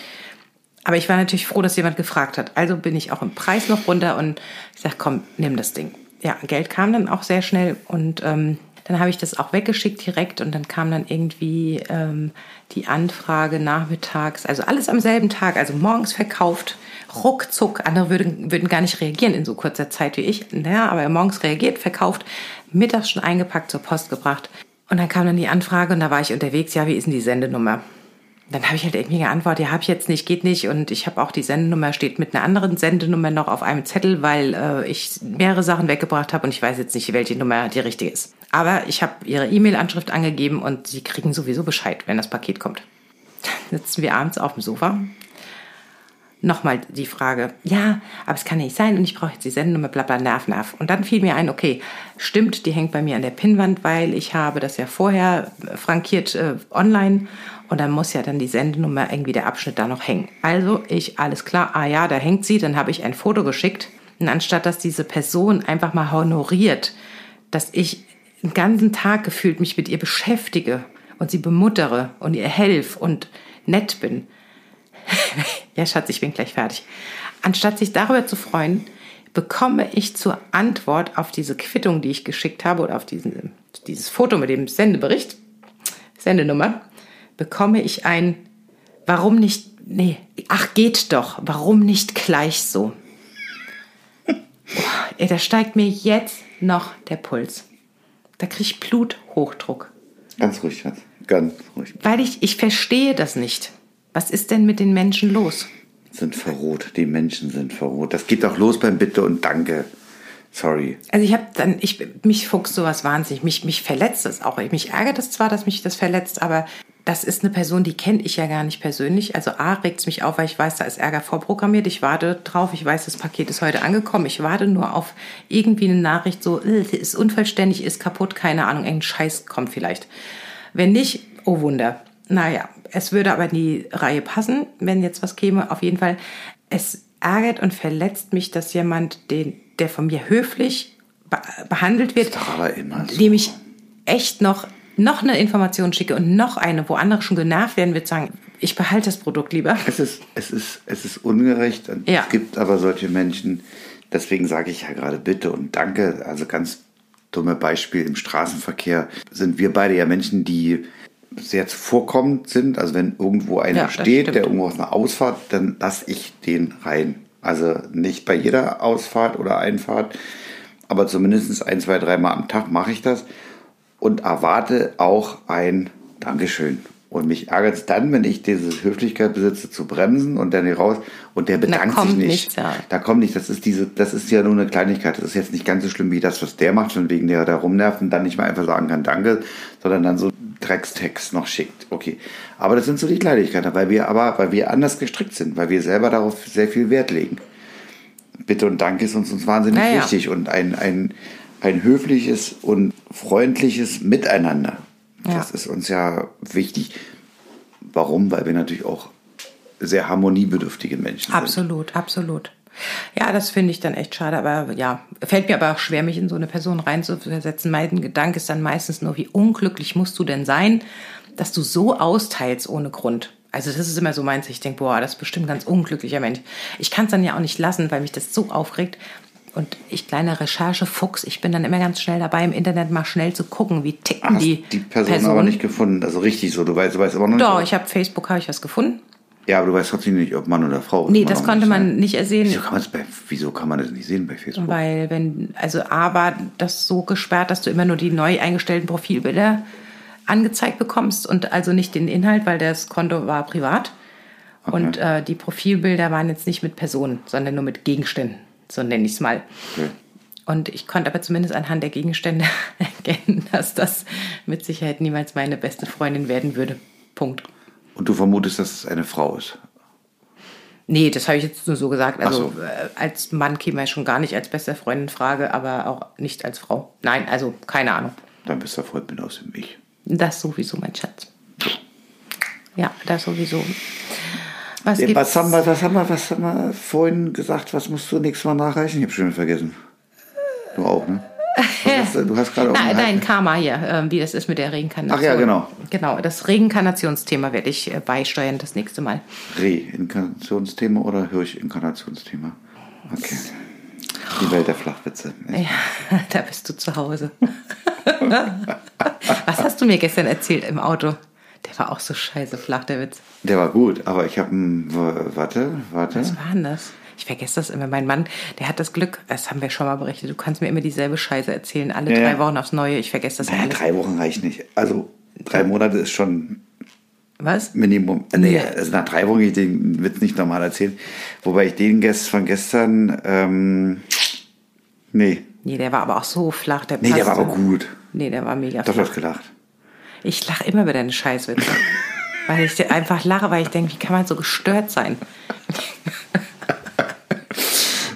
Aber ich war natürlich froh, dass jemand gefragt hat. Also bin ich auch im Preis noch runter und ich sage, komm, nimm das Ding. Ja, Geld kam dann auch sehr schnell und ähm, dann habe ich das auch weggeschickt direkt und dann kam dann irgendwie ähm, die Anfrage nachmittags, also alles am selben Tag, also morgens verkauft, ruckzuck. Andere würden, würden gar nicht reagieren in so kurzer Zeit wie ich. Naja, aber morgens reagiert, verkauft, mittags schon eingepackt, zur Post gebracht. Und dann kam dann die Anfrage und da war ich unterwegs, ja, wie ist denn die Sendenummer? dann habe ich halt irgendwie geantwortet, ja, habe ich jetzt nicht, geht nicht. Und ich habe auch die Sendenummer, steht mit einer anderen Sendenummer noch auf einem Zettel, weil äh, ich mehrere Sachen weggebracht habe und ich weiß jetzt nicht, welche Nummer die richtige ist. Aber ich habe ihre E-Mail-Anschrift angegeben und sie kriegen sowieso Bescheid, wenn das Paket kommt. Dann sitzen wir abends auf dem Sofa. Nochmal die Frage, ja, aber es kann nicht sein und ich brauche jetzt die Sendennummer, bla bla, nerv, nerv. Und dann fiel mir ein, okay, stimmt, die hängt bei mir an der Pinnwand, weil ich habe das ja vorher frankiert äh, online und dann muss ja dann die Sendenummer irgendwie der Abschnitt da noch hängen. Also ich, alles klar, ah ja, da hängt sie, dann habe ich ein Foto geschickt. Und anstatt dass diese Person einfach mal honoriert, dass ich den ganzen Tag gefühlt mich mit ihr beschäftige und sie bemuttere und ihr helfe und nett bin. Ja, Schatz, ich bin gleich fertig. Anstatt sich darüber zu freuen, bekomme ich zur Antwort auf diese Quittung, die ich geschickt habe oder auf diesen, dieses Foto mit dem Sendebericht, Sendenummer, bekomme ich ein, warum nicht, nee, ach geht doch, warum nicht gleich so? Ey, da steigt mir jetzt noch der Puls. Da kriege ich Bluthochdruck. Ganz ruhig, Schatz. Ganz ruhig. Weil ich, ich verstehe das nicht. Was ist denn mit den Menschen los? Sind verroht. Die Menschen sind verroht. Das geht doch los beim Bitte und Danke. Sorry. Also ich habe dann, ich, mich fuchst sowas wahnsinnig. Mich, mich verletzt das auch. Mich ärgert es zwar, dass mich das verletzt, aber das ist eine Person, die kenne ich ja gar nicht persönlich. Also A, regt es mich auf, weil ich weiß, da ist Ärger vorprogrammiert. Ich warte drauf, ich weiß, das Paket ist heute angekommen. Ich warte nur auf irgendwie eine Nachricht, so, äh, ist unvollständig, ist kaputt, keine Ahnung, ein Scheiß kommt vielleicht. Wenn nicht, oh Wunder. Naja, es würde aber in die Reihe passen, wenn jetzt was käme. Auf jeden Fall, es ärgert und verletzt mich, dass jemand, den, der von mir höflich behandelt wird, so. dem ich echt noch noch eine Information schicke und noch eine, wo andere schon genervt werden, wird sagen, ich behalte das Produkt lieber. Es ist, es ist, es ist ungerecht. Und ja. Es gibt aber solche Menschen, deswegen sage ich ja gerade bitte und danke. Also ganz dumme Beispiel im Straßenverkehr sind wir beide ja Menschen, die sehr zuvorkommend sind. Also wenn irgendwo einer ja, steht, der irgendwo aus einer Ausfahrt, dann lasse ich den rein. Also nicht bei jeder Ausfahrt oder Einfahrt, aber zumindest ein, zwei, dreimal am Tag mache ich das und erwarte auch ein Dankeschön. Und mich ärgert es dann, wenn ich diese Höflichkeit besitze, zu bremsen und dann hier raus und der bedankt sich nicht. Nichts, ja. Da kommt nicht, das ist diese, das ist ja nur eine Kleinigkeit. Das ist jetzt nicht ganz so schlimm wie das, was der macht, schon wegen der da rumnervt und dann nicht mal einfach sagen kann Danke, sondern dann so Dreckstext noch schickt. Okay. Aber das sind so die Kleinigkeiten, weil wir aber, weil wir anders gestrickt sind, weil wir selber darauf sehr viel Wert legen. Bitte und Danke ist uns, uns wahnsinnig naja. wichtig und ein, ein, ein höfliches und freundliches Miteinander. Ja. Das ist uns ja wichtig. Warum? Weil wir natürlich auch sehr harmoniebedürftige Menschen absolut, sind. Absolut, absolut. Ja, das finde ich dann echt schade, aber ja, fällt mir aber auch schwer, mich in so eine Person reinzuversetzen. Mein Gedanke ist dann meistens nur, wie unglücklich musst du denn sein, dass du so austeilst ohne Grund. Also das ist immer so meins. Ich denke, boah, das ist bestimmt ein ganz unglücklicher Mensch. Ich kann es dann ja auch nicht lassen, weil mich das so aufregt. Und ich, kleiner Recherchefuchs, ich bin dann immer ganz schnell dabei, im Internet mal schnell zu gucken, wie ticken Hast die die Person, Personen. aber nicht gefunden. Also richtig so. Du weißt, du weißt aber noch nicht. Doch, ich habe Facebook, habe ich was gefunden. Ja, aber du weißt trotzdem nicht, ob Mann oder Frau ist. Nee, das konnte nicht man sein. nicht ersehen. Wieso kann, man's bei, wieso kann man das nicht sehen bei Facebook? Weil wenn, also A war das so gesperrt, dass du immer nur die neu eingestellten Profilbilder angezeigt bekommst und also nicht den Inhalt, weil das Konto war privat. Und äh, die Profilbilder waren jetzt nicht mit Personen, sondern nur mit Gegenständen. So nenne ich es mal. Okay. Und ich konnte aber zumindest anhand der Gegenstände <laughs> erkennen, dass das mit Sicherheit niemals meine beste Freundin werden würde. Punkt. Und du vermutest, dass es eine Frau ist. Nee, das habe ich jetzt nur so gesagt. Also so. äh, als Mann käme er schon gar nicht als beste Freundin in Frage, aber auch nicht als Frau. Nein, also keine Ahnung. Dann bist du Freund mit aus dem Ich. Das sowieso, mein Schatz. Ja, das sowieso. Was Ja? Was haben, wir, was, haben wir, was haben wir vorhin gesagt? Was musst du nächstes Mal nachreichen? Ich habe schon vergessen. Du auch, ne? Hast du, hast gerade auch Nein, nein, Karma hier, ähm, wie das ist mit der Reinkarnation. Ach ja, genau. Genau, das Reinkarnationsthema werde ich äh, beisteuern das nächste Mal. Reinkarnationsthema oder Hirschinkarnationsthema? Okay. Die Welt der Flachwitze. Ja, <laughs> da bist du zu Hause. <laughs> Was hast du mir gestern erzählt im Auto? Der war auch so scheiße flach, der Witz. Der war gut, aber ich habe Warte, warte. Was war denn das? Ich vergesse das immer. Mein Mann, der hat das Glück, das haben wir schon mal berichtet, du kannst mir immer dieselbe Scheiße erzählen, alle Ja, drei ja. Wochen aufs Neue. Ich vergesse das Naja, alles. drei Wochen reicht nicht. Also drei Monate ist schon Was? Minimum. Äh, Nee, also nach drei Wochen ich den Witz nicht normal erzählen. Wobei ich den gest von gestern, ähm, nee. Nee, der war aber auch so flach. Der Nee, der war passte. aber gut. Nee, der war mega Doch, du flach. hast gelacht. Ich lache immer über deine Scheißwitze. <laughs> weil ich einfach lache, weil ich denke, wie kann man so gestört sein? <laughs>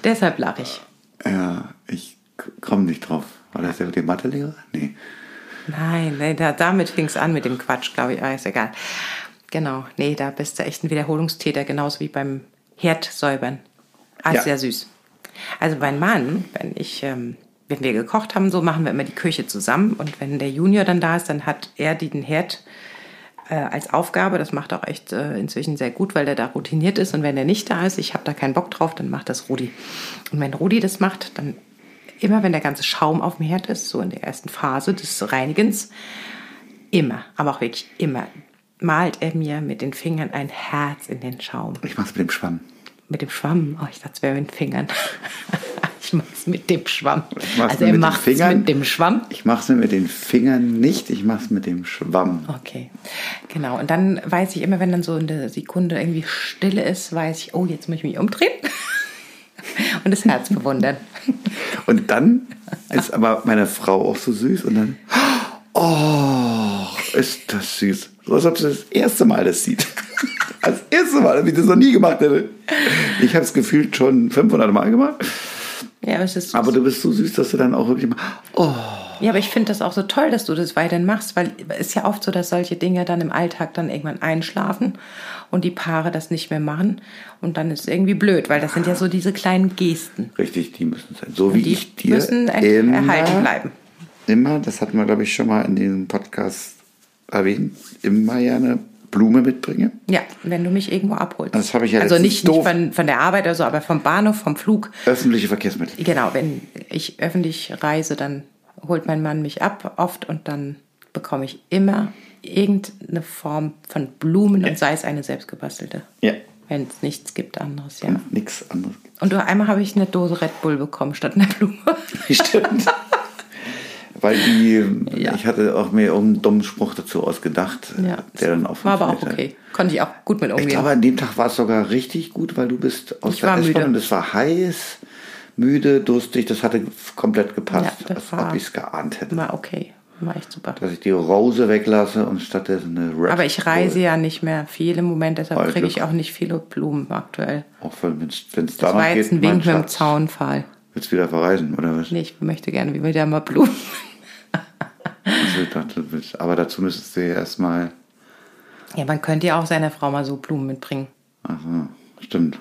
Deshalb lache ich. Ja, ich komme nicht drauf. War das der mit dem Mathelehrer? Nee. Nein, nee, da, damit fing es an mit dem Quatsch, glaube ich. Ah, ist egal. Genau, nee, da bist du echt ein Wiederholungstäter, genauso wie beim Herdsäubern. Ah, Ja. sehr süß. Also mein Mann, wenn ich, ähm, wenn wir gekocht haben, so machen wir immer die Küche zusammen. Und wenn der Junior dann da ist, dann hat er den Herd äh, als Aufgabe. Das macht auch echt äh, inzwischen sehr gut, weil der da routiniert ist. Und wenn er nicht da ist, ich habe da keinen Bock drauf, dann macht das Rudi. Und wenn Rudi das macht, dann immer, wenn der ganze Schaum auf dem Herd ist, so in der ersten Phase des Reinigens, immer, aber auch wirklich immer, malt er mir mit den Fingern ein Herz in den Schaum. Ich mach's mit dem Schwamm. Mit dem Schwamm. Oh, ich dachte, es wäre mit den Fingern. <laughs> ich mach's mit dem Schwamm. Also mit er macht's mit dem Schwamm. Ich mach's mir mit den Fingern nicht, ich mach's mit dem Schwamm. Okay, genau. Und dann weiß ich immer, wenn dann so eine Sekunde irgendwie Stille ist, weiß ich, oh, jetzt muss ich mich umdrehen <laughs> und das Herz bewundern. Und dann ist aber meine Frau auch so süß und dann, oh, ist das süß. So als ob sie das erste Mal das sieht. <laughs> Das erste Mal, wie ich das noch nie gemacht hätte. Ich habe es gefühlt schon 500 Mal gemacht. Ja, aber es ist Aber du bist so süß, dass du dann auch wirklich mal, oh, Ja, aber ich finde das auch so toll, dass du das weiterhin machst, weil es ist ja oft so, dass solche Dinge dann im Alltag dann irgendwann einschlafen und die Paare das nicht mehr machen und dann ist es irgendwie blöd, weil das sind ja so diese kleinen Gesten. richtig, die müssen sein. So wie Die ich dir müssen er immer, erhalten bleiben. Immer, das hatten wir, glaube ich, schon mal in diesem Podcast erwähnt, immer ja eine Blume mitbringe. Ja, wenn du mich irgendwo abholst. Das habe ich ja Also nicht, nicht von, von der Arbeit oder so, aber vom Bahnhof, vom Flug. Öffentliche Verkehrsmittel. Genau, wenn ich öffentlich reise, dann holt mein Mann mich ab oft und dann bekomme ich immer irgendeine Form von Blumen und sei es eine selbstgebastelte. Ja. Wenn es nichts gibt anderes, ja. Und nichts anderes. Und du, einmal habe ich eine Dose Red Bull bekommen statt einer Blume. <laughs> Stimmt. <laughs> Weil die, Ja. ich hatte auch mir einen dummen Spruch dazu ausgedacht, Ja, der dann auch war aber auch okay. Konnte ich auch gut mit Ich umgehen. glaube, an dem Tag war es sogar richtig gut, weil du bist aus Ich der war S-Bahn müde. und es war heiß, müde, durstig, das hatte komplett gepasst, Ja, das als ob ich es geahnt hätte. war okay. War echt super. Dass ich die Rose weglasse und stattdessen eine Red Aber ich reise Bull. ja nicht mehr viel im Moment, deshalb kriege ich auch nicht viele Blumen aktuell. Auch wenn es Das danach war jetzt geht, ein Wink mit dem. Zaunpfahl. Willst du wieder verreisen, oder was? Nee, ich möchte gerne wieder mal Blumen. Also, ich dachte, aber dazu müsstest du ja erstmal. Ja, man könnte ja auch seiner Frau mal so Blumen mitbringen. So, stimmt.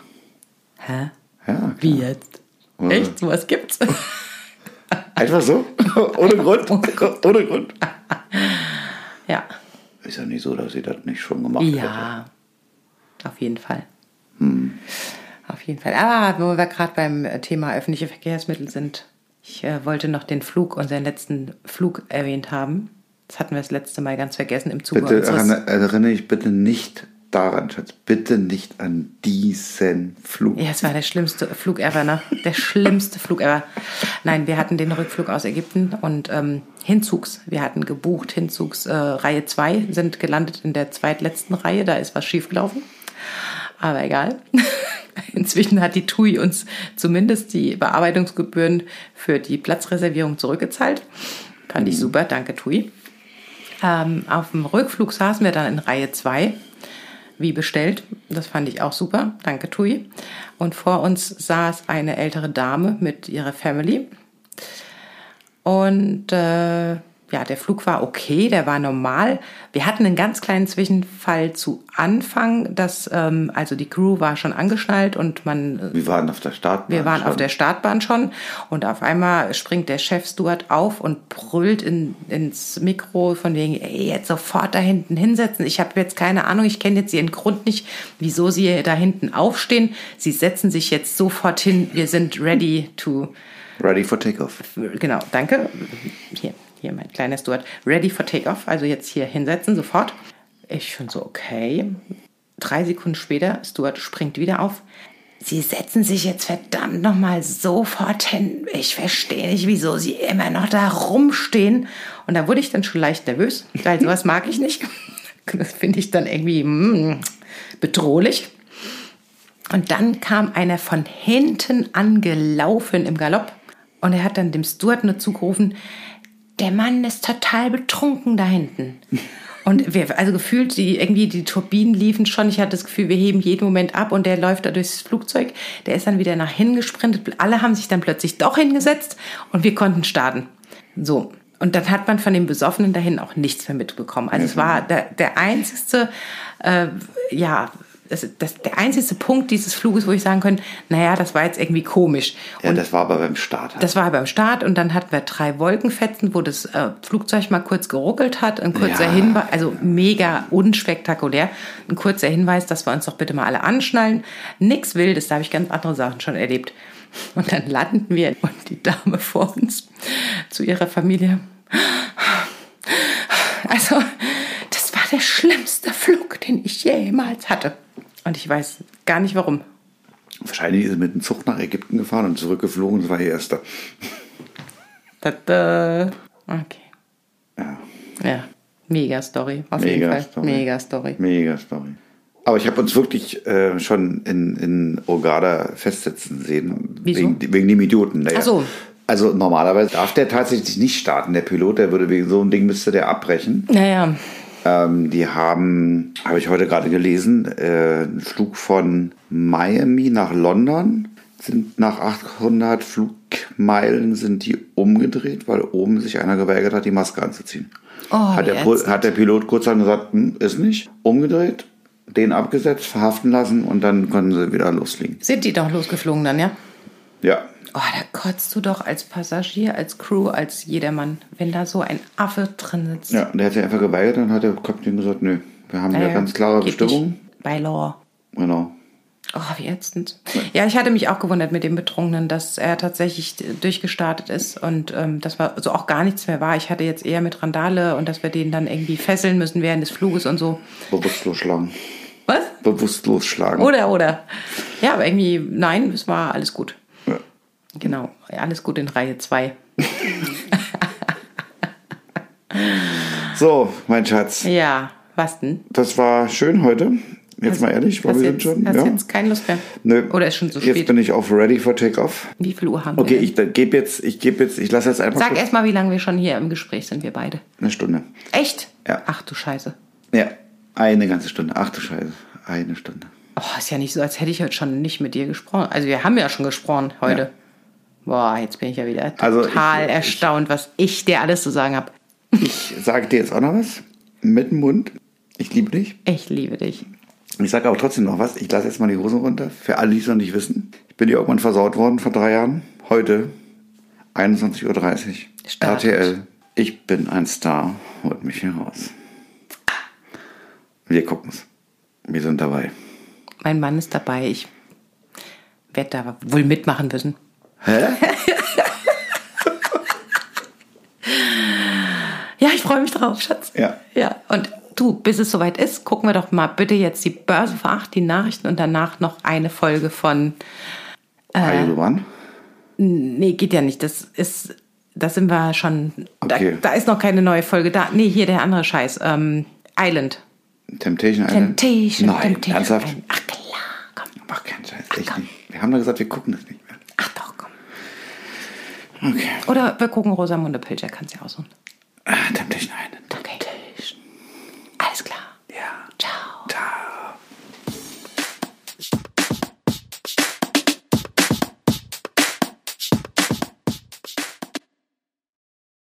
Hä? Ja, klar. Wie jetzt? Oder? Echt? Sowas gibt's? <laughs> Einfach so? <laughs> Ohne Grund? Ohne Grund? ja. Ist ja nicht so, dass sie das nicht schon gemacht hätte. Ja. Auf jeden Fall. Auf jeden Fall. Ah, wo wir gerade beim Thema öffentliche Verkehrsmittel sind. Ich äh, wollte noch den Flug, unseren letzten Flug erwähnt haben. Das hatten wir das letzte Mal ganz vergessen im Zuge Bitte unseres... erinnere, erinnere ich bitte nicht daran, Schatz. Bitte nicht an diesen Flug. Ja, es war der schlimmste Flug ever, ne? Der schlimmste Flug ever. Nein, wir hatten den Rückflug aus Ägypten und ähm, Hinzugs. Wir hatten gebucht, Hinzugs äh, Reihe 2, sind gelandet in der zweitletzten Reihe. Da ist was schiefgelaufen. Aber egal. <laughs> Inzwischen hat die TUI uns zumindest die Bearbeitungsgebühren für die Platzreservierung zurückgezahlt. Fand ich super, danke TUI. Ähm, auf dem Rückflug saßen wir dann in Reihe 2 wie bestellt. Das fand ich auch super. Danke, Tui. Und vor uns saß eine ältere Dame mit ihrer Family. Und äh, ja, der Flug war okay, der war normal. Wir hatten einen ganz kleinen Zwischenfall zu Anfang, dass ähm, also die Crew war schon angeschnallt und man Wir waren auf der Startbahn. wir waren schon. auf der Startbahn schon und auf einmal springt der Chef Stuart auf und brüllt in, ins Mikro von wegen, ey, jetzt sofort da hinten hinsetzen. Ich habe jetzt keine Ahnung, ich kenne jetzt Ihren Grund nicht, wieso Sie da hinten aufstehen. Sie setzen sich jetzt sofort hin. Wir sind ready to, Ready for Takeoff. genau, danke. Hier, hier mein kleiner Stuart. Ready for Takeoff. Also jetzt hier hinsetzen, sofort. Ich schon so, okay. Drei Sekunden später, Stuart springt wieder auf. Sie setzen sich jetzt verdammt nochmal sofort hin. Ich verstehe nicht, wieso Sie immer noch da rumstehen. Und da wurde ich dann schon leicht nervös, weil <laughs> sowas mag ich nicht. Das finde ich dann irgendwie mm, bedrohlich. Und dann kam einer von hinten angelaufen im Galopp. Und er hat dann dem Stuart nur zugerufen, der Mann ist total betrunken da hinten. Und wir, also gefühlt, die, irgendwie die Turbinen liefen schon. Ich hatte das Gefühl, wir heben jeden Moment ab und der läuft da durchs Flugzeug. Der ist dann wieder nach hinten gesprintet. Alle haben sich dann plötzlich doch hingesetzt und wir konnten starten. So. Und dann hat man von dem Besoffenen dahin auch nichts mehr mitbekommen. Also es war der, der einzigste, äh, ja, das, das, der einzigste Punkt dieses Fluges, wo ich sagen könnte, naja, das war jetzt irgendwie komisch. Ja, das war aber beim Start. halt. Das war beim Start und dann hatten wir drei Wolkenfetzen, wo das äh, Flugzeug mal kurz geruckelt hat. Ein kurzer Ja. Hinweis, also mega unspektakulär. Ein kurzer Hinweis, dass wir uns doch bitte mal alle anschnallen. Nix Wildes, da habe ich ganz andere Sachen schon erlebt. Und dann landen wir und die Dame vor uns zu ihrer Familie. Also, das war der schlimmste Flug, den ich jemals hatte. Und ich weiß gar nicht warum. Wahrscheinlich ist er mit dem Zug nach Ägypten gefahren und zurückgeflogen. Das war ihr erster. Tada. Okay. Ja, Ja, mega Story, auf Mega jeden Fall. Story. Mega Story. mega Story. Aber ich habe uns wirklich äh, schon in, in Ogada festsetzen sehen. Wieso? Wegen, wegen dem Idioten. Naja. Ach so. Also normalerweise darf der tatsächlich nicht starten. Der Pilot, der würde wegen so einem Ding müsste der abbrechen. Naja, Ähm, die haben, habe ich heute gerade gelesen, äh, einen Flug von Miami nach London. Sind nach 800 Flugmeilen sind die umgedreht, weil oben sich einer geweigert hat, die Maske anzuziehen. Oh, hat, der, hat der Pilot kurz dann gesagt, hm, ist nicht. Umgedreht, den abgesetzt, verhaften lassen und dann konnten sie wieder losfliegen. sind die doch losgeflogen dann, ja? Ja, Oh, da kotzt du doch als Passagier, als Crew, als jedermann, wenn da so ein Affe drin sitzt. ja. Und der hat sich einfach geweigert und hat der Kapitän gesagt, nö, wir haben ja Naja, ganz klare Bestimmungen. Bei Law. Genau. Oh, wie ätzend. Ja, ich hatte mich auch gewundert mit dem Betrunkenen, dass er tatsächlich durchgestartet ist und ähm, das war so auch gar nichts mehr war. Ich hatte jetzt eher mit Randale und dass wir den dann irgendwie fesseln müssen während des Fluges und so. Bewusstlos schlagen. Was? Bewusstlos schlagen. Oder, oder. Ja, aber irgendwie, nein, es war alles gut. Ja. Genau, alles gut in Reihe 2. So, mein Schatz. Ja, was denn? Das war schön heute. Jetzt mal ehrlich, war hast wir jetzt, sind schon. hast Ja. jetzt keine Lust mehr? Nö. Oder ist schon zu Jetzt spät? bin ich auf Ready for Takeoff. Wie viel Uhr haben Okay, wir? ich gebe jetzt, ich gebe jetzt, ich lasse jetzt einfach Sag kurz erst mal, wie lange wir schon hier im Gespräch sind, wir beide. eine Stunde. Echt? Ja. Ach du Scheiße. Ja, eine ganze Stunde. Ach du Scheiße, eine Stunde. Oh, ist ja nicht so, als hätte ich heute schon nicht mit dir gesprochen. Also wir haben ja schon gesprochen heute. Boah, jetzt bin ich ja wieder Also total ich- erstaunt, was ich dir alles zu sagen habe. Ich sage dir jetzt auch noch was mit dem Mund. Ich liebe dich. Ich liebe dich. Ich sage aber trotzdem noch was. Ich lasse jetzt mal die Hosen runter. Für alle, die es noch nicht wissen. Ich bin ja irgendwann versaut worden vor drei Jahren. Heute 21.30 Uhr. Startet. RTL. Ich bin ein Star. Holt mich hier raus. Wir gucken's. Wir sind dabei. Mein Mann ist dabei. Ich werde da wohl mitmachen müssen. Hä? <laughs> Ja, ich freue mich drauf, Schatz. Ja. Ja, und du, bis es soweit ist, gucken wir doch mal bitte jetzt die Börse vor acht, die Nachrichten und danach noch eine Folge von. Are you the one? Nee, geht ja nicht. Das ist. Da sind wir schon. Okay. Da, da ist noch keine neue Folge da. Nee, hier der andere Scheiß. Ähm, Island. Temptation Island? Temptation. Nein, Temptation ernsthaft? Island. Ach klar, komm. Mach keinen Scheiß, echt nicht. Wir haben doch gesagt, wir gucken das nicht mehr. Ach doch. Okay. Oder wir gucken Rosamunde Pilcher, kannst du ja aussuchen. Ah, Temptation Island. Okay. Alles klar. Ja.